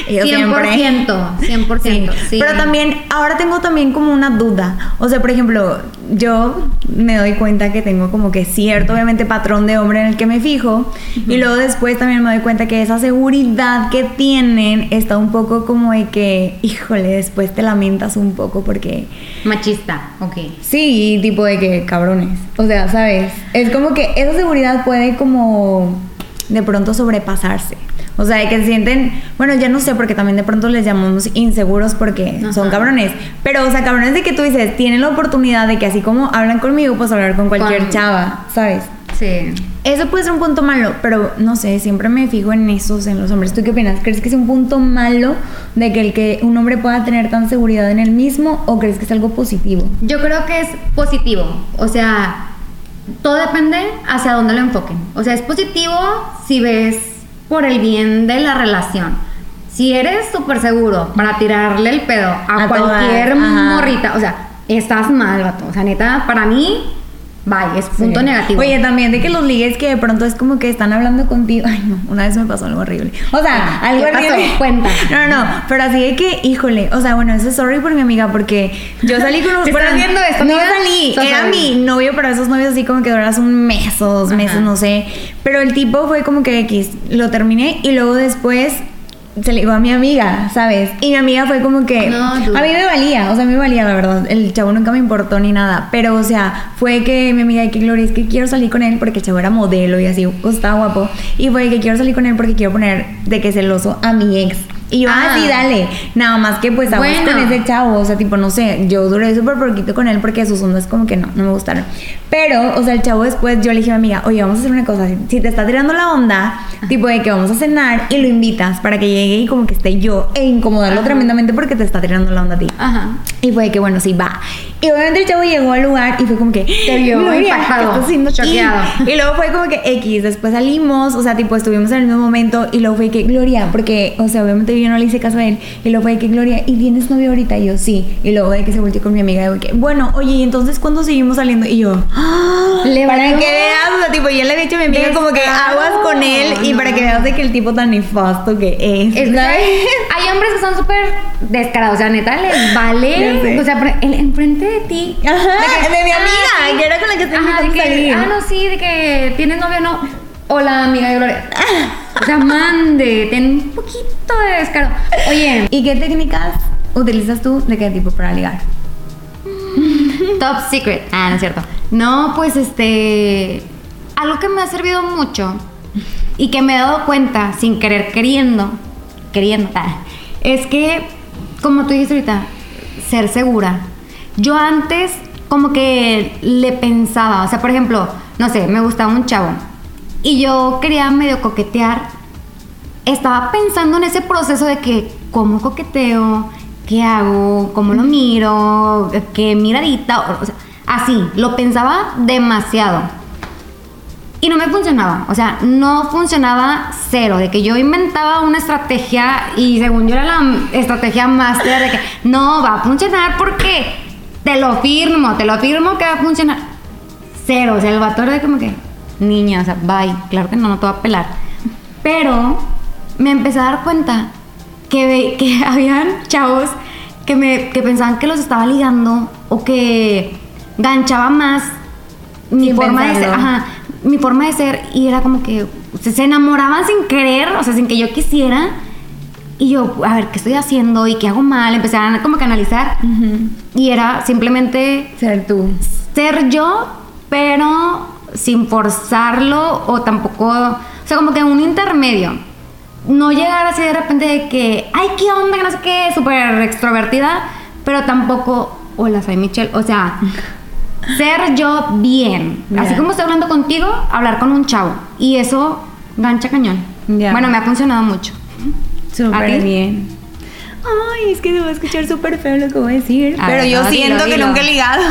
Speaker 2: Yo siempre.
Speaker 1: 100%, 100%. Sí.
Speaker 2: Pero también, ahora tengo también como una duda. O sea, por ejemplo, yo me doy cuenta que tengo como que cierto, obviamente, patrón de hombre en el que me fijo. Y luego después también me doy cuenta que esa seguridad que tienen está un poco como de que, híjole, después te lamentas un poco porque...
Speaker 1: Machista, ok.
Speaker 2: Sí, tipo de que cabrones. O sea, ¿sabes? Es como que esa seguridad puede como de pronto sobrepasarse. O sea, de que se sienten, bueno, ya no sé, porque también de pronto les llamamos inseguros porque
Speaker 1: Ajá.
Speaker 2: son cabrones. Pero, o sea, cabrones de que tú dices, tienen la oportunidad de que así como hablan conmigo, pues hablar con cualquier chava, ¿sabes?
Speaker 1: Sí.
Speaker 2: Eso puede ser un punto malo, pero no sé, siempre me fijo en esos, en los hombres. ¿Tú qué opinas? ¿Crees que es un punto malo de que el que un hombre pueda tener tan seguridad en él mismo o crees que es algo positivo?
Speaker 1: Yo creo que es positivo. O sea, todo depende hacia dónde lo enfoquen. O sea, es positivo si ves por el bien de la relación. Si eres súper seguro para tirarle el pedo a,
Speaker 2: A
Speaker 1: cualquier morrita, o sea, estás mal, vato. O sea, neta, para mí, bye, es punto
Speaker 2: Sí.
Speaker 1: negativo.
Speaker 2: Oye, también de que los ligues que de pronto es como que están hablando contigo. Ay, no, una vez me pasó algo horrible. O sea,
Speaker 1: Ah,
Speaker 2: algo
Speaker 1: ¿qué pasó?
Speaker 2: horrible.
Speaker 1: Cuenta.
Speaker 2: No, no, pero así de que, híjole, o sea, bueno, eso es sorry por mi amiga, porque yo salí con un.
Speaker 1: Estás viendo esto,
Speaker 2: no salí, era
Speaker 1: sorry.
Speaker 2: mi novio, pero esos novios así como que duras un mes o dos
Speaker 1: Ajá.
Speaker 2: meses, no sé. Pero el tipo fue como que X, lo terminé y luego después. Se le digo a mi amiga, ¿sabes? Y mi amiga fue como que.
Speaker 1: No,
Speaker 2: a mí me valía, o sea, me valía, la verdad. El chavo nunca me importó ni nada. Pero, o sea, fue que mi amiga que Gloria es que quiero salir con él porque el chavo era modelo y así, estaba guapo. Y fue que quiero salir con él porque quiero poner de que celoso a mi ex. Y yo, ah,
Speaker 1: Ah.
Speaker 2: sí, dale. Nada más que pues aguas
Speaker 1: Bueno.
Speaker 2: con ese chavo. O sea, tipo, no sé, yo duré súper poquito con él porque sus ondas como que no, no me gustaron. Pero, o sea, el chavo después yo le dije a mi amiga, oye, vamos a hacer una cosa. Si- te está tirando la onda, tipo de que vamos a cenar y lo invitas para que llegue y como que esté yo e incomodarlo
Speaker 1: Ajá.
Speaker 2: tremendamente porque te está tirando la onda a ti.
Speaker 1: Ajá.
Speaker 2: Y fue de que, bueno, sí, va. Y obviamente el chavo llegó al lugar y fue como que...
Speaker 1: Te vio
Speaker 2: "Gloria, ¿qué
Speaker 1: impactado,
Speaker 2: aquí?".
Speaker 1: choqueado.
Speaker 2: Y luego fue como que X, después salimos, o sea, tipo, estuvimos en el mismo momento y luego fue que, Gloria, porque, o sea, obviamente yo no le hice caso a él. Y luego fue que, Gloria, ¿y tienes novio ahorita? Y yo, sí. Y luego de que se volteó con mi amiga y de que, bueno, oye, ¿y entonces cuándo seguimos saliendo? Y yo, "Ah".
Speaker 1: Le
Speaker 2: para
Speaker 1: valió.
Speaker 2: que veas, o sea, tipo, yo le había dicho a mi amiga como que aguas con él y para que veas de que el tipo tan nefasto que es. ¿sabes?
Speaker 1: hay hombres que son súper descarados, o sea, neta, les vale. O sea, en- enfrente de ti.
Speaker 2: Ajá,
Speaker 1: que,
Speaker 2: de mi
Speaker 1: ah,
Speaker 2: amiga,
Speaker 1: sí.
Speaker 2: que era con la que estoy
Speaker 1: Ajá, de
Speaker 2: invitando a
Speaker 1: que,
Speaker 2: salir.
Speaker 1: Ah, no, sí, de que tienes novio, no. Hola, amiga de Gloria. O sea, mande, ten un poquito de descaro. Oye,
Speaker 2: ¿Y qué técnicas utilizas tú de qué tipo para ligar?
Speaker 1: top secret. Ah, no es cierto. No, pues este. Algo que me ha servido mucho y que me he dado cuenta sin querer queriendo, queriendo, ah, es que, como tú dijiste ahorita, ser segura. Yo antes, como que le pensaba, o sea, por ejemplo, no sé, me gustaba un chavo y yo quería medio coquetear. Estaba pensando en ese proceso de que cómo coqueteo, qué hago, cómo lo miro, qué miradita, o sea, así, lo pensaba demasiado. Y no me funcionaba, o sea, no funcionaba cero, de que yo inventaba una estrategia y según yo era la estrategia máster de que no va a funcionar porque te lo firmo, te lo firmo que va a funcionar. Cero, o sea, el vato era de como que, niña, o sea, bye, claro que no, no te va a pelar. Pero me empecé a dar cuenta que, que habían chavos que, me, que pensaban que los estaba ligando o que ganchaba más mi
Speaker 2: Sin
Speaker 1: forma de ser, ajá, mi forma de ser y era como que se, enamoraban sin querer, o sea, sin que yo quisiera. Y yo, a ver, ¿qué estoy haciendo? ¿Y qué hago mal? Empecé a como que analizar. Y era simplemente
Speaker 2: Ser tú.
Speaker 1: ser yo, pero sin forzarlo o tampoco, o sea, como que un intermedio. No llegar así de repente de que, ay, qué onda, que no sé qué, súper extrovertida, pero tampoco, hola, soy Michelle, o sea, ser yo bien. Así como estoy hablando contigo, hablar con un chavo. Y eso gancha cañón. Bueno, me ha funcionado mucho. ¿A
Speaker 2: Súper bien. Ay, es que se va a escuchar súper feo lo que voy a decir.
Speaker 1: A
Speaker 2: pero
Speaker 1: ver,
Speaker 2: yo
Speaker 1: no, dilo,
Speaker 2: siento que
Speaker 1: dilo.
Speaker 2: nunca he ligado.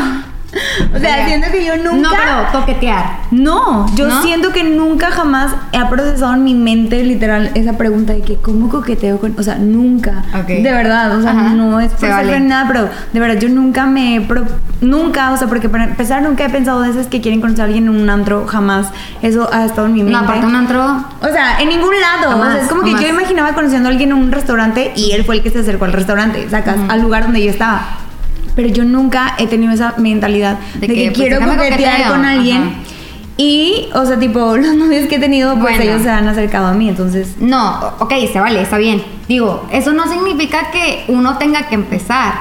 Speaker 2: O sea,
Speaker 1: Oye,
Speaker 2: siento que yo nunca.
Speaker 1: No, pero toquetear.
Speaker 2: No, yo
Speaker 1: ¿No?
Speaker 2: siento que nunca jamás he procesado en mi mente literal esa pregunta de que cómo coqueteo con, o sea, nunca.
Speaker 1: Ok.
Speaker 2: De verdad, o sea,
Speaker 1: Ajá,
Speaker 2: no es por
Speaker 1: vale.
Speaker 2: nada, pero de verdad yo nunca me he pro- nunca, o sea, porque para empezar nunca he pensado de esas que quieren conocer a alguien en un antro, jamás. Eso ha estado en mi mente.
Speaker 1: No, aparte un antro.
Speaker 2: O sea, en ningún lado. o
Speaker 1: Jamás,
Speaker 2: sea, es como que yo imaginaba conociendo a alguien en un restaurante y él fue el que se acercó al restaurante, sacas, al lugar donde yo estaba. Pero yo nunca he tenido esa mentalidad de,
Speaker 1: De
Speaker 2: que,
Speaker 1: que, pues,
Speaker 2: quiero coquetear con alguien.
Speaker 1: Ajá.
Speaker 2: Y, o sea, tipo, los novios que he tenido, pues
Speaker 1: Bueno.
Speaker 2: ellos se han acercado a mí, entonces.
Speaker 1: No, ok, se vale, está bien. Digo, eso no significa que uno tenga que empezar.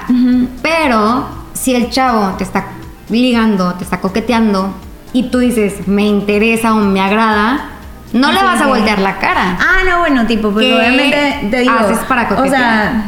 Speaker 1: Pero si el chavo te está ligando, te está coqueteando y tú dices, me interesa o me agrada, no le vas a voltear la cara.
Speaker 2: Ah, no, bueno, tipo, pues
Speaker 1: ¿Qué
Speaker 2: obviamente te digo.
Speaker 1: haces para
Speaker 2: O
Speaker 1: coquetear?
Speaker 2: sea,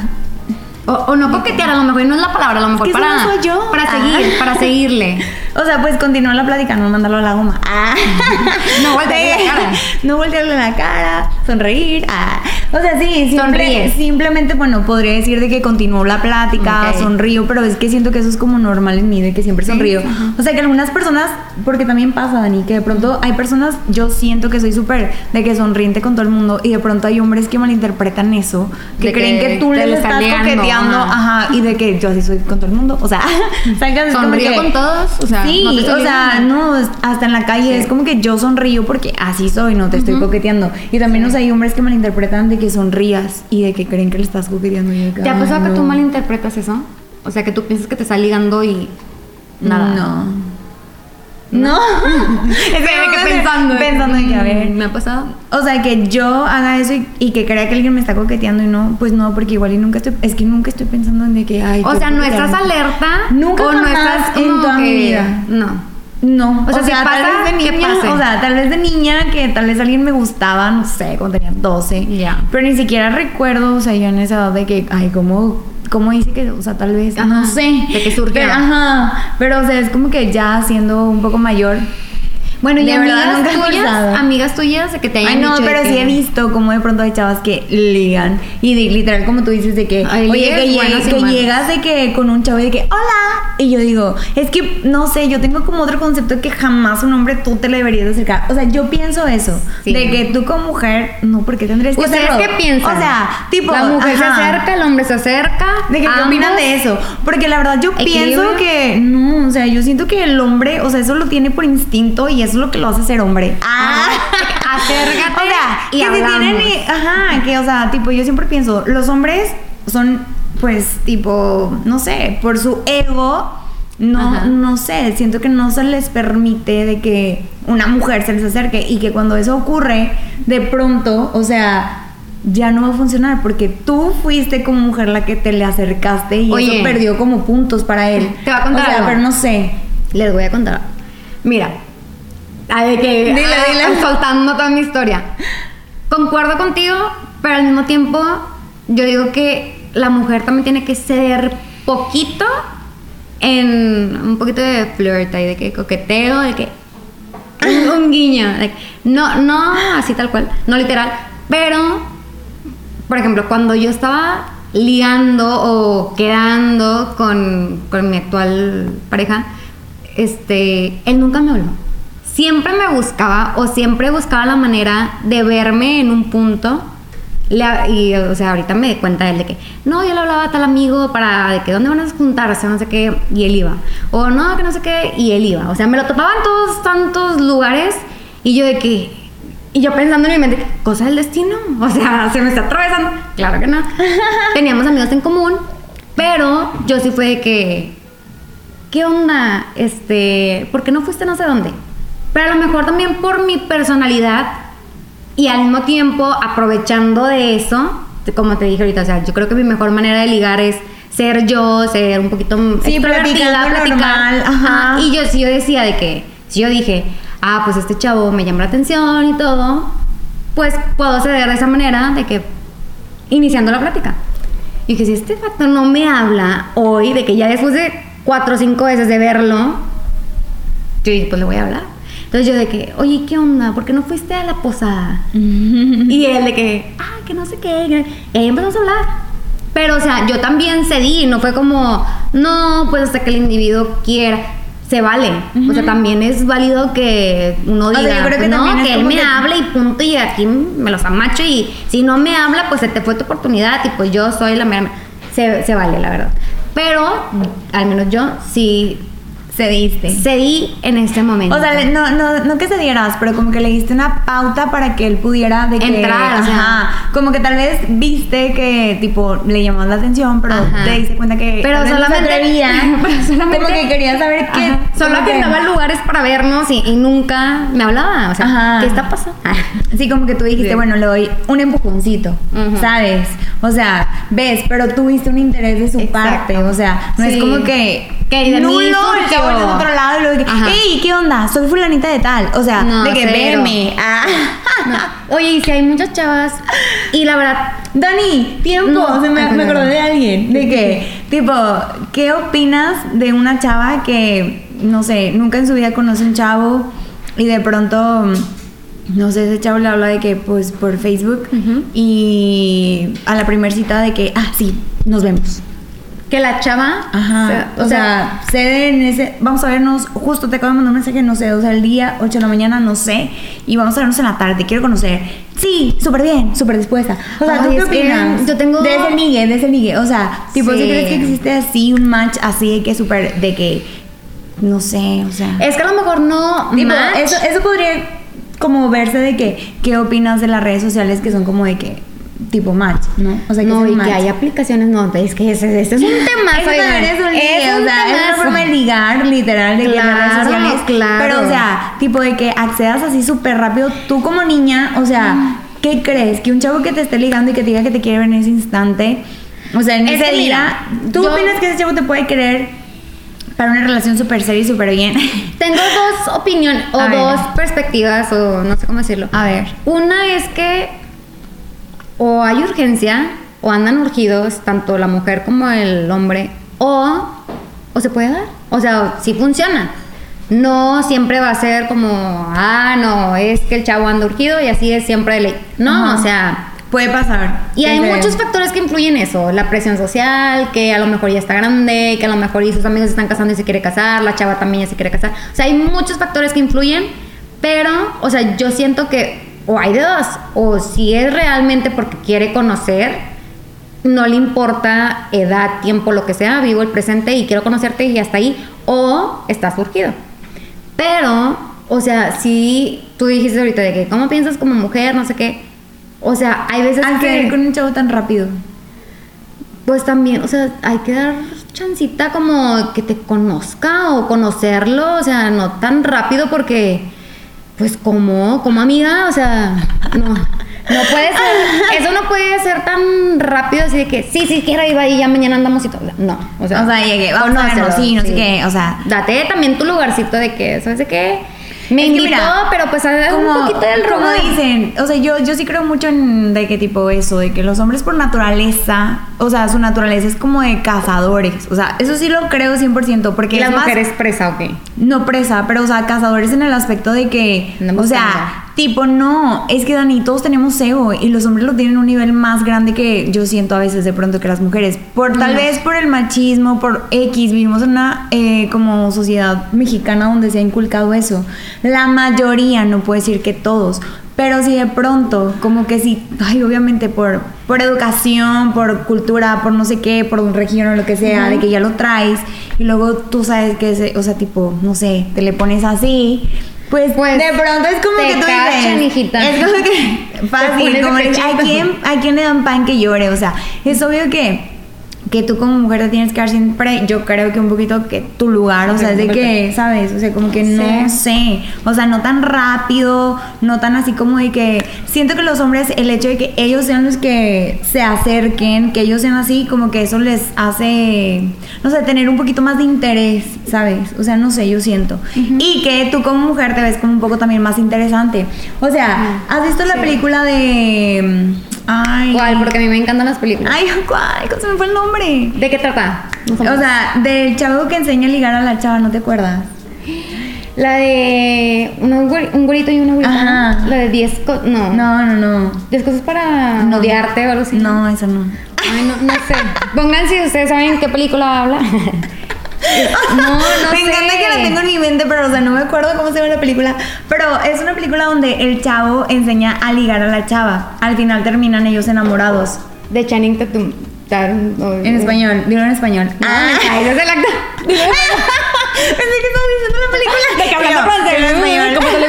Speaker 1: O, o no coquetear, a lo mejor no es la palabra, a lo mejor
Speaker 2: que
Speaker 1: para.
Speaker 2: no soy yo.
Speaker 1: Para
Speaker 2: Ah.
Speaker 1: seguir, para seguirle.
Speaker 2: O sea, pues continúa la plática, no mandarlo a la goma. Ah.
Speaker 1: No voltearle la cara.
Speaker 2: No voltearle la cara, sonreír. Ah. O sea, sí, simple- simplemente, bueno, podría decir de que continuó la plática,
Speaker 1: Ok.
Speaker 2: sonrío, pero es que siento que eso es como normal en mí, de que siempre
Speaker 1: Sí,
Speaker 2: sonrío.
Speaker 1: ajá.
Speaker 2: O sea, que algunas personas, porque también pasa, Dani, que de pronto hay personas, yo siento que soy súper de que sonriente con todo el mundo y de pronto hay hombres que malinterpretan eso, que
Speaker 1: De
Speaker 2: creen
Speaker 1: que
Speaker 2: que, tú les
Speaker 1: le
Speaker 2: estás coqueteando,
Speaker 1: ajá.
Speaker 2: ajá. y de que yo así soy con todo el mundo, o sea, sacas
Speaker 1: Sonrío con todos, o sea,
Speaker 2: sí,
Speaker 1: no te
Speaker 2: o sea, no, hasta en la calle es como que yo sonrío porque así soy, no te estoy coqueteando. Y también, o sea, hay hombres que malinterpretan de que sonrías y de que creen que le estás coqueteando. y
Speaker 1: ¿Te ha
Speaker 2: "Ay,
Speaker 1: pasado que
Speaker 2: no".
Speaker 1: tú malinterpretas eso? O sea, que tú piensas que te está ligando y. Nada.
Speaker 2: No. No. es
Speaker 1: Es que pensando.
Speaker 2: Pensando de que, a ver.
Speaker 1: ¿Me ha pasado?
Speaker 2: O sea, que yo haga eso y, y que crea que alguien me está coqueteando y no, pues no, porque igual y nunca estoy, es que nunca estoy pensando en de que, ay.
Speaker 1: O sea, no estás alerta.
Speaker 2: Nunca
Speaker 1: o no estás
Speaker 2: en toda mi
Speaker 1: que-
Speaker 2: vida.
Speaker 1: No.
Speaker 2: No,
Speaker 1: O sea, si
Speaker 2: tal vez de niña, o sea, tal vez de niña que tal vez alguien me gustaba, no sé, cuando tenía 12.
Speaker 1: Ya.
Speaker 2: Pero ni siquiera recuerdo, o sea, yo en esa edad de que, ay, ¿cómo, cómo hice que, o sea, tal vez,
Speaker 1: Ajá,
Speaker 2: no sé.
Speaker 1: de que surgió.
Speaker 2: Pero, ajá, pero, o sea, es como que ya siendo un poco mayor.
Speaker 1: Bueno, y
Speaker 2: De verdad,
Speaker 1: amigas
Speaker 2: nunca
Speaker 1: tuyas, amigas tuyas que te hayan
Speaker 2: Ay, no,
Speaker 1: dicho
Speaker 2: pero
Speaker 1: que-
Speaker 2: sí he visto como de pronto hay chavas que ligan. Y de- literal, como tú dices, de que,
Speaker 1: Ay,
Speaker 2: oye, que, que llegas de que con un chavo y de que, hola. Y yo digo, es que, no sé, yo tengo como otro concepto de que jamás un hombre tú te le deberías de acercar. O sea, yo pienso eso.
Speaker 1: Sí.
Speaker 2: De que tú como mujer, no, porque tendrías que
Speaker 1: ¿Ustedes
Speaker 2: hacerlo?
Speaker 1: qué piensan?
Speaker 2: O sea, tipo.
Speaker 1: La mujer se
Speaker 2: ajá.
Speaker 1: acerca, el hombre se acerca.
Speaker 2: ¿De qué, qué opinan de eso? Porque la verdad yo
Speaker 1: Equilibrio.
Speaker 2: pienso que no, o sea, yo siento que el hombre, o sea, eso lo tiene por instinto y eso es lo que lo hace ser hombre.
Speaker 1: Ah, acércate
Speaker 2: o sea,
Speaker 1: y
Speaker 2: que si
Speaker 1: hablamos.
Speaker 2: tienen, eh, ajá, que o sea, tipo yo siempre pienso, los hombres son pues tipo, no sé, por su ego no
Speaker 1: Ajá.
Speaker 2: no sé, siento que no se les permite de que una mujer se les acerque y que cuando eso ocurre, de pronto, o sea, ya no va a funcionar porque tú fuiste como mujer la que te le acercaste y
Speaker 1: Oye.
Speaker 2: eso perdió como puntos para él.
Speaker 1: Te voy a contar
Speaker 2: O sea,
Speaker 1: algo.
Speaker 2: pero no sé.
Speaker 1: Les voy a contar. Mira, a ver que
Speaker 2: Dile,
Speaker 1: ah,
Speaker 2: dile.
Speaker 1: soltando toda mi historia. Concuerdo contigo, pero al mismo tiempo yo digo que la mujer también tiene que ceder poquito en un poquito de flirt y de que coqueteo, de que un, un guiño, de que- no no así tal cual, no literal, pero por ejemplo, cuando yo estaba ligando o quedando con, con mi actual pareja, este, él nunca me habló. Siempre me buscaba o siempre buscaba la manera de verme en un punto. Le- y, o sea, ahorita me di cuenta él de que, no, yo le hablaba a tal amigo para de que dónde van a juntarse, no sé qué, y él iba. O no, que no sé qué, y él iba. O sea, me lo topaba en todos tantos lugares y yo de que, y yo pensando en mi mente, cosa del destino. O sea, se me está atravesando. Claro que no. Teníamos amigos en común, pero yo sí fue de que, ¿qué onda? Este, ¿por qué no fuiste no sé dónde? Pero a lo mejor también por mi personalidad y al mismo tiempo aprovechando de eso, como te dije ahorita, o sea, yo creo que mi mejor manera de ligar es ser yo, ser un poquito
Speaker 2: Sí,
Speaker 1: extrovertida, platicar.
Speaker 2: ajá.
Speaker 1: Ajá. Y yo sí yo decía de que, si yo dije, ah, pues este chavo me llama la atención y todo, pues puedo ceder de esa manera de que iniciando la plática. Y que si este vato no me habla hoy, de que ya después de cuatro o cinco veces de verlo, yo dije, pues le voy a hablar. Entonces yo de que, oye, ¿qué onda? ¿Por qué no fuiste a la posada? y él de que, ah, que no sé qué. Y ahí empezamos a hablar. Pero, o sea, yo también cedí, no fue como, no, pues hasta que el individuo quiera. Se vale. O sea, también es válido que uno
Speaker 2: O sea,
Speaker 1: diga,
Speaker 2: yo creo que
Speaker 1: pues, no, que él me
Speaker 2: que-
Speaker 1: hable y punto, y aquí me los amacho. Y si no me habla, pues se te fue tu oportunidad y pues yo soy la mera. Se, se vale, la verdad. Pero, al menos yo sí
Speaker 2: Cediste.
Speaker 1: cedí en este momento.
Speaker 2: O sea, no, no, no que se dieras, pero como que le diste una pauta para que él pudiera de que,
Speaker 1: Entrar, o sea.
Speaker 2: ajá, como que tal vez viste que tipo le llamó la atención, pero
Speaker 1: Ajá.
Speaker 2: te diste cuenta que
Speaker 1: Pero solamente-
Speaker 2: atrevía,
Speaker 1: pero solamente-
Speaker 2: como que quería saber qué,
Speaker 1: Ajá. Solo
Speaker 2: como
Speaker 1: que andaba lugares para vernos y, y nunca me hablaba. O sea. ¿qué está pasando?
Speaker 2: Sí, como que tú dijiste,
Speaker 1: Sí.
Speaker 2: bueno, le doy un empujoncito. ¿sabes? O sea, ves, pero tuviste un interés de su
Speaker 1: Exacto.
Speaker 2: parte, o sea, no
Speaker 1: Sí.
Speaker 2: es como que
Speaker 1: Que de mí
Speaker 2: nulo, el a otro lado y luego de que, hey, ¿qué onda? Soy fulanita de tal, o sea,
Speaker 1: No,
Speaker 2: de que
Speaker 1: cero.
Speaker 2: veme, ah,
Speaker 1: No. Oye, y si hay muchas chavas, y la verdad,
Speaker 2: Dani, tiempo,
Speaker 1: No,
Speaker 2: se me, me acordé de alguien. De que, tipo, ¿qué opinas de una chava que, no sé, nunca en su vida conoce un chavo y de pronto, no sé, ese chavo le habla de que, pues, por Facebook y a la primera cita de que, ah, sí, nos vemos.
Speaker 1: Que la chava,
Speaker 2: Ajá. O sea, cede en ese. Vamos a vernos. Justo te acabo de mandar un mensaje, no sé, o sea, el día 8 de la mañana, no sé. Y vamos a vernos en la tarde. Quiero conocer. Sí, súper bien, súper dispuesta. O sea, ¿tú qué opinas?
Speaker 1: yo tengo-
Speaker 2: De ese ligue, de ese ligue. O sea, tipo, ¿sí
Speaker 1: Sí.
Speaker 2: crees que existe así un match así de que súper. de que. no sé, o sea.
Speaker 1: es que a lo mejor no
Speaker 2: tipo,
Speaker 1: match.
Speaker 2: eso, eso podría como verse de que. ¿Qué opinas de las redes sociales que son como de que. Tipo match, ¿no? O sea, que
Speaker 1: no, y
Speaker 2: match.
Speaker 1: que hay aplicaciones, no, es que ese, ese es un tema.
Speaker 2: Eso es un ligue, o sea, es una forma de ligar, literal, de que en las redes
Speaker 1: Claro,
Speaker 2: sociales.
Speaker 1: claro.
Speaker 2: Pero, o sea, tipo de que accedas así súper rápido, tú como niña, o sea, ¿qué crees? Que un chavo que te esté ligando y que te diga que te quiere ver en ese instante, o sea, en
Speaker 1: Es
Speaker 2: ese
Speaker 1: que
Speaker 2: día,
Speaker 1: mira,
Speaker 2: ¿tú
Speaker 1: yo-
Speaker 2: opinas que ese chavo te puede querer para una relación súper seria y súper bien?
Speaker 1: Tengo dos opiniones, o
Speaker 2: A ver.
Speaker 1: dos perspectivas, o no sé cómo decirlo.
Speaker 2: A ver.
Speaker 1: Una es que o hay urgencia, o andan urgidos, tanto la mujer como el hombre, o, o se puede dar. O sea, sí funciona. No siempre va a ser como, ah, no, es que el chavo anda urgido y así es siempre de ley. No,
Speaker 2: Ajá.
Speaker 1: o sea,
Speaker 2: Puede pasar.
Speaker 1: y hay muchos factores que influyen en eso, la presión social, que a lo mejor ya está grande, que a lo mejor y sus amigos se están casando y se quiere casar, la chava también ya se quiere casar. O sea, hay muchos factores que influyen, pero, o sea, yo siento que o hay de dos, o si es realmente porque quiere conocer, no le importa edad, tiempo, lo que sea, vivo el presente y quiero conocerte y hasta ahí, o está surgido. Pero, o sea, si tú dijiste ahorita de que, ¿cómo piensas como mujer? No sé qué. O sea, hay veces
Speaker 2: Al
Speaker 1: que
Speaker 2: querer con un chavo tan rápido.
Speaker 1: pues también, o sea, hay que dar chancita como que te conozca o conocerlo, o sea, no tan rápido porque, pues como, como amiga, o sea, no, no puede ser, eso no puede ser tan rápido así de que, sí, sí, quiero ir ahí, ya mañana andamos y todo, no, o sea,
Speaker 2: O sea, llegué, vamos a vernos, sí, no sé qué, o sea.
Speaker 1: Date también tu lugarcito de que, ¿sabes de qué? Me
Speaker 2: Es
Speaker 1: invitó,
Speaker 2: mira,
Speaker 1: pero pues a un poquito del
Speaker 2: como dicen, o sea, yo, yo sí creo mucho en de qué tipo eso, de que los hombres por naturaleza, o sea, su naturaleza es como de cazadores, o sea, eso sí lo creo 100%, porque
Speaker 1: Y las
Speaker 2: es más,
Speaker 1: mujeres presa, ok.
Speaker 2: no presa, pero o sea, cazadores en el aspecto de que, o sea. Tipo, no, es que Dani, todos tenemos ego y los hombres lo tienen a un nivel más grande que yo siento a veces de pronto que las mujeres, por tal
Speaker 1: Mm.
Speaker 2: vez por el machismo, por X, vivimos en una eh, como sociedad mexicana donde se ha inculcado eso. La mayoría, no puedo decir que todos, pero si de pronto, como que sí, ay, obviamente por, por educación, por cultura, por no sé qué, por un región o lo que sea, de que ya lo traes y luego tú sabes que, es, o sea, tipo, no sé, te le pones así. Pues,
Speaker 1: Pues,
Speaker 2: de pronto es como
Speaker 1: te
Speaker 2: que tú
Speaker 1: cachan,
Speaker 2: dices,
Speaker 1: hijita.
Speaker 2: es como que fácil, como que, ¿a quién, ¿a quién le dan pan que llore? O sea, es obvio que que tú como mujer te tienes que dar siempre, yo creo que un poquito que tu lugar, o sea, es de que, ¿sabes? O sea, como que no sé, o sea, no tan rápido, no tan así como de que, siento que los hombres, el hecho de que ellos sean los que se acerquen, que ellos sean así, como que eso les hace, no sé, tener un poquito más de interés, ¿sabes? O sea, no sé, yo siento. Y que tú como mujer te ves como un poco también más interesante. O sea, ¿has visto la película de... Ay,
Speaker 1: ¿Cuál? Porque a mí me encantan las películas.
Speaker 2: Ay, ¿cuál? ¿Cómo se me fue el nombre?
Speaker 1: ¿De qué trata? No.
Speaker 2: O sea, del chavo que enseña a ligar a la chava, ¿no te acuerdas?
Speaker 1: la de un, güerito y una güerita.
Speaker 2: Ajá.
Speaker 1: La de 10 cosas. No.
Speaker 2: No, no, no.
Speaker 1: 10 cosas para
Speaker 2: No.
Speaker 1: odiarte o algo así.
Speaker 2: No, eso no.
Speaker 1: Ay, no, no sé. Pongan si ustedes saben qué película habla. no, no
Speaker 2: me
Speaker 1: sé.
Speaker 2: encanta que la tengo en mi mente, pero o sea, no me acuerdo cómo se llama la película. Pero es una película donde el chavo enseña a ligar a la chava. Al final terminan ellos enamorados.
Speaker 1: De Channing Tatum.
Speaker 2: En español, dilo en español.
Speaker 1: No,
Speaker 2: Ah.
Speaker 1: ese es el actor.
Speaker 2: Pensé que estabas diciendo la película.
Speaker 1: De que hablando francés.
Speaker 2: español.
Speaker 1: ¿Cómo te le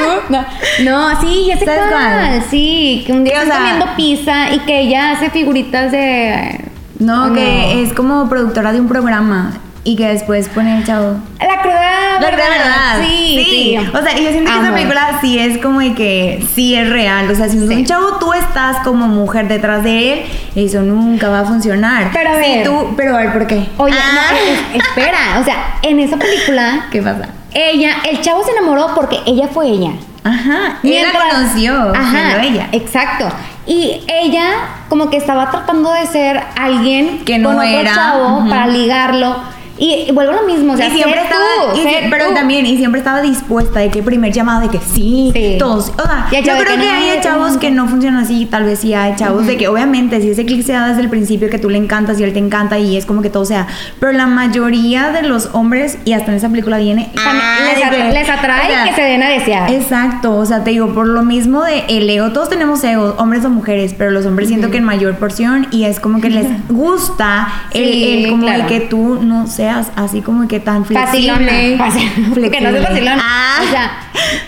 Speaker 1: No, no, sí, ya sé
Speaker 2: ¿Sabes
Speaker 1: cuál.
Speaker 2: cuál?
Speaker 1: Sí, que un día
Speaker 2: sea-
Speaker 1: comiendo pizza y que ella hace figuritas de.
Speaker 2: No,
Speaker 1: ¿o
Speaker 2: que es como productora de un programa y que después pone el chavo.
Speaker 1: La cruda
Speaker 2: La verdad, verdad.
Speaker 1: Sí, sí.
Speaker 2: O sea, y yo siento que esa película sí es como de que sí es real. O sea, si
Speaker 1: Sí.
Speaker 2: un chavo tú estás como mujer detrás de él, eso nunca va a funcionar.
Speaker 1: Pero a
Speaker 2: Si
Speaker 1: ver.
Speaker 2: tú, pero a ver, ¿por qué?
Speaker 1: Oye,
Speaker 2: Ah.
Speaker 1: no, es- espera, o sea, en esa película,
Speaker 2: ¿Qué pasa?
Speaker 1: ella, el chavo se enamoró porque ella fue ella.
Speaker 2: Ajá, él la conoció,
Speaker 1: Ajá,
Speaker 2: ella.
Speaker 1: Exacto. Y ella como que estaba tratando de ser alguien
Speaker 2: Que no
Speaker 1: con otro
Speaker 2: era,
Speaker 1: chavo para ligarlo. Y, y vuelvo a lo mismo, o sea,
Speaker 2: y siempre estaba,
Speaker 1: tú,
Speaker 2: y pero
Speaker 1: tú.
Speaker 2: también, y siempre estaba dispuesta de que primer llamado de que sí,
Speaker 1: Sí.
Speaker 2: todos. O sea, yo creo
Speaker 1: que no,
Speaker 2: hay chavos
Speaker 1: no.
Speaker 2: que no funcionan así, tal vez sí hay chavos de que obviamente si ese clic se da desde el principio que tú le encantas y él te encanta y es como que todo sea, pero la mayoría de los hombres y hasta en esa película viene ah,
Speaker 1: les,
Speaker 2: de
Speaker 1: atra-
Speaker 2: que-
Speaker 1: les atrae
Speaker 2: o sea,
Speaker 1: que se den a desear.
Speaker 2: Exacto, o sea, te digo, por lo mismo de el ego, todos tenemos ego, hombres o mujeres, pero los hombres siento que en mayor porción y es como que les gusta el,
Speaker 1: Sí,
Speaker 2: el como
Speaker 1: claro.
Speaker 2: de que tú no seas así como que tan flexible.
Speaker 1: Facilona. Fácil. Que no seas facilona.
Speaker 2: Ah,
Speaker 1: O sea,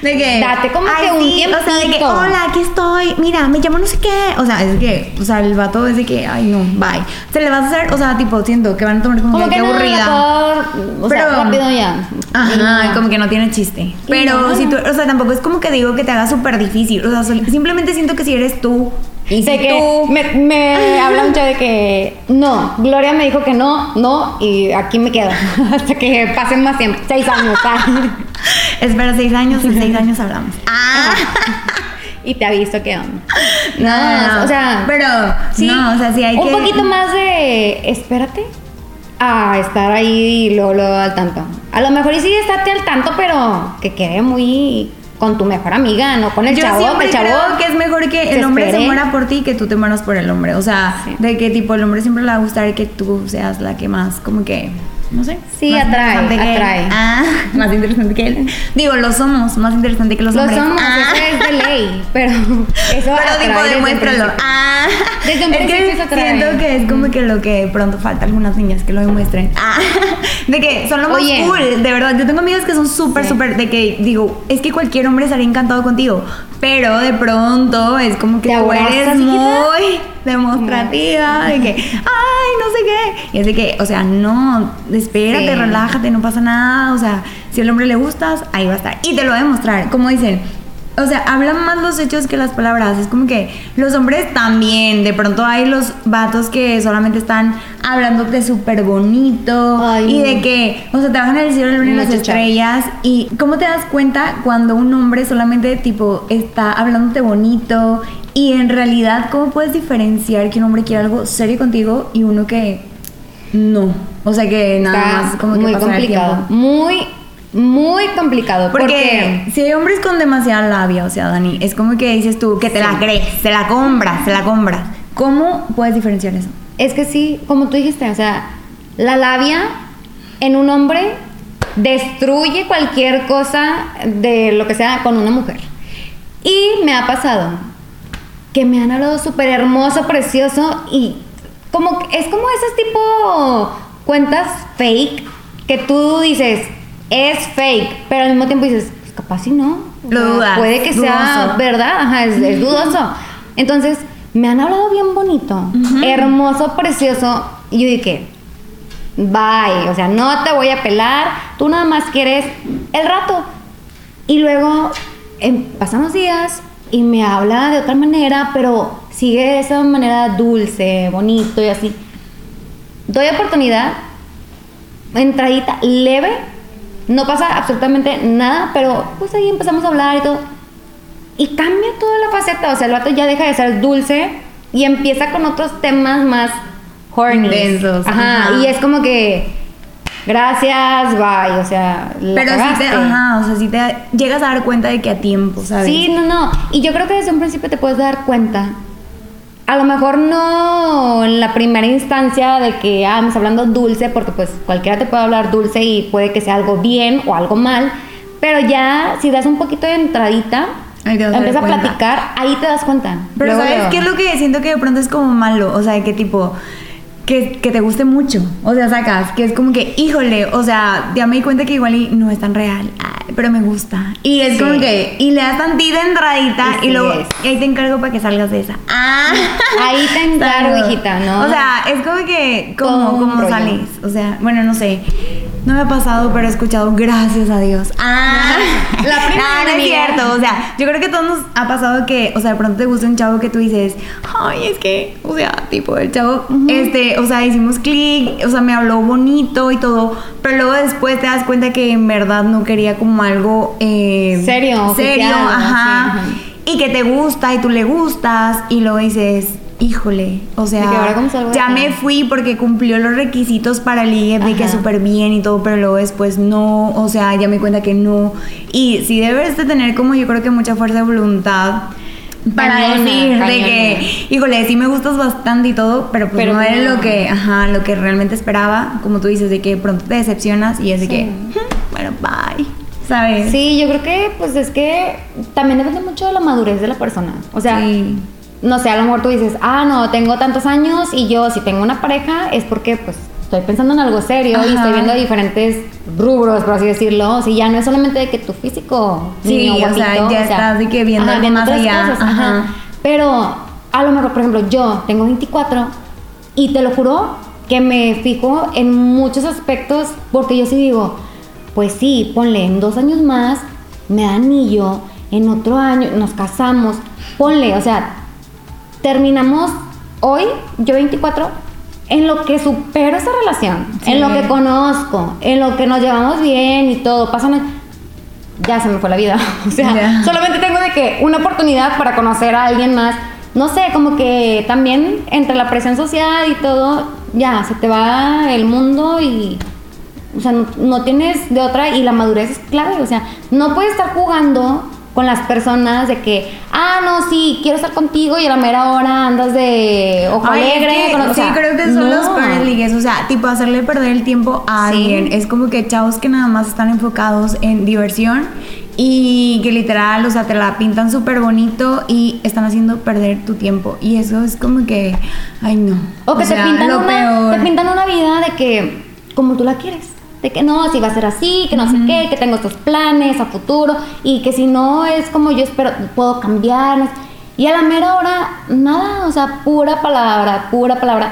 Speaker 2: de que
Speaker 1: date como que un
Speaker 2: O sea, de que, hola, aquí estoy, mira, me llamo no sé qué. O sea, es que, o sea, el vato es de que, ay, no, bye. Se le vas a hacer, o sea, tipo, siento que van a tomar como,
Speaker 1: como
Speaker 2: que,
Speaker 1: que
Speaker 2: qué
Speaker 1: no,
Speaker 2: aburrida.
Speaker 1: o sea,
Speaker 2: Pero-
Speaker 1: rápido ya.
Speaker 2: Ajá,
Speaker 1: no.
Speaker 2: como que no tiene chiste. Pero
Speaker 1: no.
Speaker 2: si tú, o sea, tampoco es como que digo que te haga súper difícil. O sea, simplemente siento que si eres tú y si
Speaker 1: que
Speaker 2: tú.
Speaker 1: me, me habla mucho de que no, Gloria me dijo que no, no, y aquí me quedo hasta que pasen más tiempo, seis años, ¿sabes?
Speaker 2: Espera seis años, en seis años hablamos. Ah,
Speaker 1: y te aviso que onda.
Speaker 2: no, no, no.
Speaker 1: o sea,
Speaker 2: Pero,
Speaker 1: sí,
Speaker 2: no, o sea, sí hay
Speaker 1: un
Speaker 2: que.
Speaker 1: poquito más de espérate a estar ahí y luego, luego al tanto. A lo mejor y sí estate al tanto, pero que quede muy con tu mejor amiga, no con el
Speaker 2: Yo
Speaker 1: chavo, que
Speaker 2: siempre
Speaker 1: el chavo
Speaker 2: creo que es mejor que
Speaker 1: se
Speaker 2: el hombre se muera por ti que tú te mueras por el hombre. O sea,
Speaker 1: Sí.
Speaker 2: de que tipo el hombre siempre le va a gustar que tú seas la que más, como que, no sé.
Speaker 1: Sí,
Speaker 2: más
Speaker 1: atrae, atrae.
Speaker 2: Ah, más interesante que él. Digo, lo somos, más interesante que los
Speaker 1: Lo
Speaker 2: hombres.
Speaker 1: somos,
Speaker 2: Ah.
Speaker 1: eso es de ley, pero eso
Speaker 2: Pero
Speaker 1: desde el
Speaker 2: demuéstralo.
Speaker 1: principio.
Speaker 2: Ah.
Speaker 1: Desde un
Speaker 2: es que
Speaker 1: se atrae.
Speaker 2: siento que es como que lo que pronto falta algunas niñas que lo demuestren. Ah. De que son lo más
Speaker 1: Oye.
Speaker 2: cool, de verdad. Yo tengo amigas que son súper,
Speaker 1: Sí.
Speaker 2: súper, de que digo, es que cualquier hombre estaría encantado contigo. Pero de pronto es como que
Speaker 1: ¿Te
Speaker 2: tú eres muy demostrativa, de que, ay, no sé qué. Y es de que, o sea, no, espérate,
Speaker 1: Sí.
Speaker 2: relájate, no pasa nada. O sea, si al hombre le gustas, ahí va a estar. Y te lo va a demostrar. Como dicen, o sea, hablan más los hechos que las palabras. Es como que los hombres también. De pronto hay los vatos que solamente están hablándote súper bonito.
Speaker 1: Ay,
Speaker 2: y de que, o sea, te bajan el cielo, la luna y las estrellas. Y cómo te das cuenta cuando un hombre solamente, tipo, está hablándote bonito. Y en realidad, ¿cómo puedes diferenciar que un hombre quiere algo serio contigo y uno que no? O sea, que nada
Speaker 1: Está
Speaker 2: más como que
Speaker 1: muy
Speaker 2: pasar
Speaker 1: complicado, muy, muy complicado.
Speaker 2: Porque si hay hombres con demasiada labia, o sea, Dani, es como que dices tú que te la crees, se la compras, se la compras. ¿Cómo puedes diferenciar eso?
Speaker 1: Es que sí, como tú dijiste, o sea, la labia en un hombre destruye cualquier cosa de lo que sea con una mujer. Y me ha pasado que me han hablado súper hermoso, precioso y como es como esas tipo cuentas fake que tú dices es fake, pero al mismo tiempo dices pues capaz si no.
Speaker 2: Lo dudas,
Speaker 1: Puede que sea verdad, ajá, es, es dudoso. Entonces me han hablado bien bonito, hermoso, precioso y yo dije bye, o sea, no te voy a pelar, tú nada más quieres el rato. Y luego em, pasan los días y me habla de otra manera, pero sigue de esa manera dulce, bonito y así. Doy oportunidad, entradita leve, no pasa absolutamente nada, pero pues ahí empezamos a hablar y todo. Y cambia toda la faceta, o sea, el vato ya deja de ser dulce y empieza con otros temas más horny.
Speaker 2: Densos,
Speaker 1: Ajá,
Speaker 2: ajá.
Speaker 1: y es como que gracias, bye, o sea, la
Speaker 2: Pero te, ajá, o sea, si te llegas a dar cuenta de que a tiempo, ¿sabes?
Speaker 1: Sí, no, no. Y yo creo que desde un principio te puedes dar cuenta. A lo mejor no en la primera instancia de que, ah, me está hablando dulce, porque pues cualquiera te puede hablar dulce y puede que sea algo bien o algo mal. Pero ya, si das un poquito de entradita, empieza a platicar, ahí te das cuenta.
Speaker 2: Pero
Speaker 1: Luego,
Speaker 2: ¿sabes qué es lo que siento que de pronto es como malo? O sea, que tipo, que, que te guste mucho. O sea, sacas, que es como que, híjole, o sea, ya me di cuenta que igual y no es tan real, ay, pero me gusta. Y es
Speaker 1: Sí.
Speaker 2: como que, y le das tantita entradita y luego,
Speaker 1: es.
Speaker 2: y ahí te encargo para que salgas de esa. Ah,
Speaker 1: Ahí te encargo, hijita, ¿no?
Speaker 2: O sea, es como que,
Speaker 1: Todo
Speaker 2: ¿cómo,
Speaker 1: un
Speaker 2: cómo sales? O sea, bueno, no sé. No me ha pasado, pero he escuchado, gracias a Dios. Ah,
Speaker 1: La primera
Speaker 2: no, no es cierto, o sea, yo creo que a todos nos ha pasado que, o sea, de pronto te gusta un chavo que tú dices, ay, es que, o sea, tipo, el chavo, este, o sea, hicimos clic, o sea, me habló bonito y todo, pero luego después te das cuenta que en verdad no quería como algo eh,
Speaker 1: Serio,
Speaker 2: serio,
Speaker 1: oficial,
Speaker 2: ajá,
Speaker 1: sí,
Speaker 2: y que te gusta y tú le gustas y luego dices, híjole, o sea,
Speaker 1: De que ahora, ¿cómo salgo de
Speaker 2: ya me fui porque cumplió los requisitos para ligue, vi que
Speaker 1: Ajá.
Speaker 2: súper bien y todo, pero luego después no, o sea, ya me cuenta que no. Y sí debes de tener como yo creo que mucha fuerza de voluntad para
Speaker 1: Cañona,
Speaker 2: decir de que, híjole, sí me gustas bastante y todo, pero pues
Speaker 1: Pero
Speaker 2: no era
Speaker 1: no.
Speaker 2: lo que, ajá, lo que realmente esperaba, como tú dices, de que pronto te decepcionas y es de
Speaker 1: Sí.
Speaker 2: que, bueno, bye, ¿sabes?
Speaker 1: Sí, yo creo que pues es que también depende mucho de la madurez de la persona. O sea,
Speaker 2: Sí.
Speaker 1: no sé, a lo mejor tú dices, ah, no, tengo tantos años y yo si tengo una pareja es porque pues estoy pensando en algo serio y estoy viendo diferentes rubros, por así decirlo. O sea, ya no es solamente de que tu físico,
Speaker 2: Sí,
Speaker 1: niño,
Speaker 2: o sea, ya estás de que viendo algo más
Speaker 1: otras
Speaker 2: allá,
Speaker 1: cosas,
Speaker 2: ajá.
Speaker 1: Pero a lo mejor, por ejemplo, yo tengo 24 y te lo juro que me fijo en muchos aspectos porque yo sí digo, pues sí, ponle en dos años más, me da anillo, en otro año nos casamos, ponle, o sea, terminamos hoy, yo 24, en lo que supero esa relación,
Speaker 2: Sí.
Speaker 1: en lo que conozco, en lo que nos llevamos bien y todo, pasan ya se me fue la vida. O sea, solamente tengo de que una oportunidad para conocer a alguien más. No sé, como que también entre la presión social y todo, ya se te va el mundo y. O sea, no, no tienes de otra y la madurez es clave. O sea, no puedes estar jugando con las personas de que, ah, no, sí, quiero estar contigo y a la mera hora andas de ojo
Speaker 2: Ay, es
Speaker 1: alegre.
Speaker 2: que-
Speaker 1: con- o
Speaker 2: sí,
Speaker 1: sea,
Speaker 2: creo que son los
Speaker 1: no.
Speaker 2: peores ligues. O sea, tipo hacerle perder el tiempo a
Speaker 1: Sí.
Speaker 2: alguien. Es como que chavos que nada más están enfocados en diversión y que literal, o sea, te la pintan súper bonito y están haciendo perder tu tiempo. Y eso es como que, ay no.
Speaker 1: O que te, pintan
Speaker 2: lo
Speaker 1: una,
Speaker 2: peor.
Speaker 1: te pintan una vida de que, como tú la quieres. De que no, si va a ser así, que no sé qué, que tengo estos planes a futuro y que si no es como yo espero, puedo cambiar. Y a la mera hora, nada, o sea, pura palabra, pura palabra.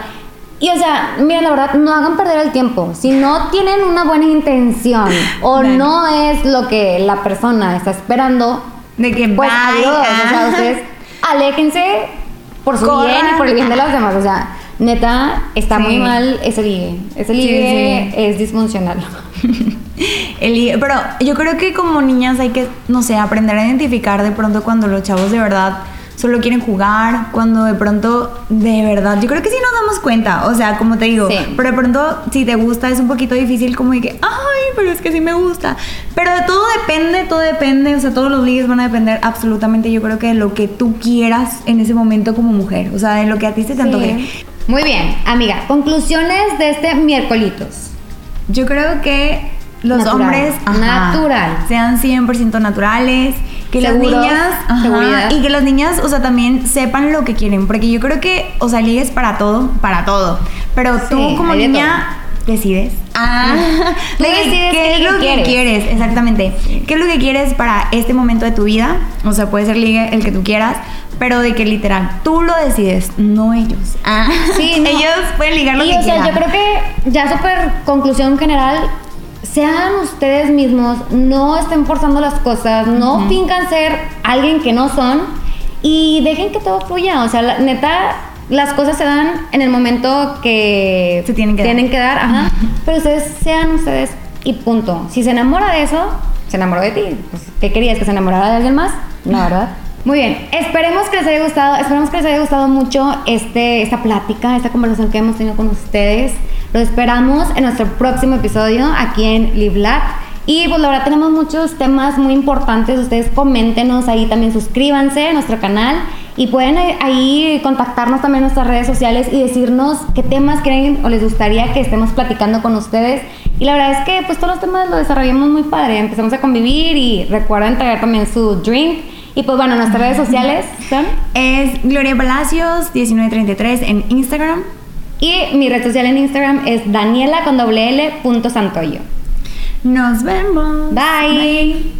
Speaker 1: Y o sea, mira, la verdad, no hagan perder el tiempo. Si no tienen una buena intención o
Speaker 2: Bueno.
Speaker 1: no es lo que la persona está esperando,
Speaker 2: De que
Speaker 1: pues adiós. O sea, ustedes aléjense por su
Speaker 2: Corran.
Speaker 1: bien y por el bien de los demás. O sea, neta, está
Speaker 2: Sí.
Speaker 1: muy mal ese ligue. Ese ligue
Speaker 2: sí.
Speaker 1: es disfuncional.
Speaker 2: El ligue- pero yo creo que como niñas hay que, no sé, aprender a identificar de pronto cuando los chavos de verdad solo quieren jugar, cuando de pronto de verdad, yo creo que sí nos damos cuenta, o sea, como te digo,
Speaker 1: Sí.
Speaker 2: pero de pronto si te gusta es un poquito difícil como de que, ay, pero es que sí me gusta, pero de todo depende, todo depende, o sea, todos los ligues van a depender absolutamente, yo creo que de lo que tú quieras en ese momento como mujer, o sea, de lo que a ti se te antoje.
Speaker 1: Muy bien, amiga. Conclusiones de este miércolitos.
Speaker 2: Yo creo que los
Speaker 1: Natural.
Speaker 2: hombres
Speaker 1: Natural.
Speaker 2: sean 100% naturales, que
Speaker 1: Seguros,
Speaker 2: las niñas ajá, y que las niñas, o sea, también sepan lo que quieren, porque yo creo que, o sea, ligues para todo, para todo, pero
Speaker 1: Sí,
Speaker 2: tú como niña decides. Ah,
Speaker 1: Tú decides
Speaker 2: qué es lo que
Speaker 1: quieres.
Speaker 2: quieres, exactamente. ¿Qué es lo que quieres para este momento de tu vida? O sea, puede ser ligue el que tú quieras, pero de que literal tú lo decides, no ellos. Ah,
Speaker 1: Sí, no.
Speaker 2: ellos pueden ligar lo
Speaker 1: y
Speaker 2: que
Speaker 1: o sea,
Speaker 2: quieran.
Speaker 1: yo creo que ya súper conclusión general, sean ustedes mismos, no estén forzando las cosas, no fincan ser alguien que no son y dejen que todo fluya. O sea, la- neta, las cosas se dan en el momento que
Speaker 2: Se tienen que dar.
Speaker 1: que dar, ajá. Pero ustedes sean ustedes y punto. Si se enamora de eso, se enamoró de ti. Pues, ¿Qué querías? ¿Que se enamorara de alguien más? No, ¿verdad? Muy bien, esperemos que les haya gustado, esperemos que les haya gustado mucho este, esta plática, esta conversación que hemos tenido con ustedes. Los esperamos en nuestro próximo episodio aquí en Liblat. Y pues la verdad tenemos muchos temas muy importantes. Ustedes coméntenos ahí también, suscríbanse a nuestro canal y pueden ahí contactarnos también en nuestras redes sociales y decirnos qué temas quieren o les gustaría que estemos platicando con ustedes. Y la verdad es que pues todos los temas los desarrollamos muy padre. Empezamos a convivir y recuerden traer también su drink. Y pues bueno, nuestras redes sociales son...
Speaker 2: Es Gloria Palacios 1933 en Instagram.
Speaker 1: Y mi red social en Instagram es daniela con doble L punto santoyo.
Speaker 2: Nos vemos.
Speaker 1: Bye.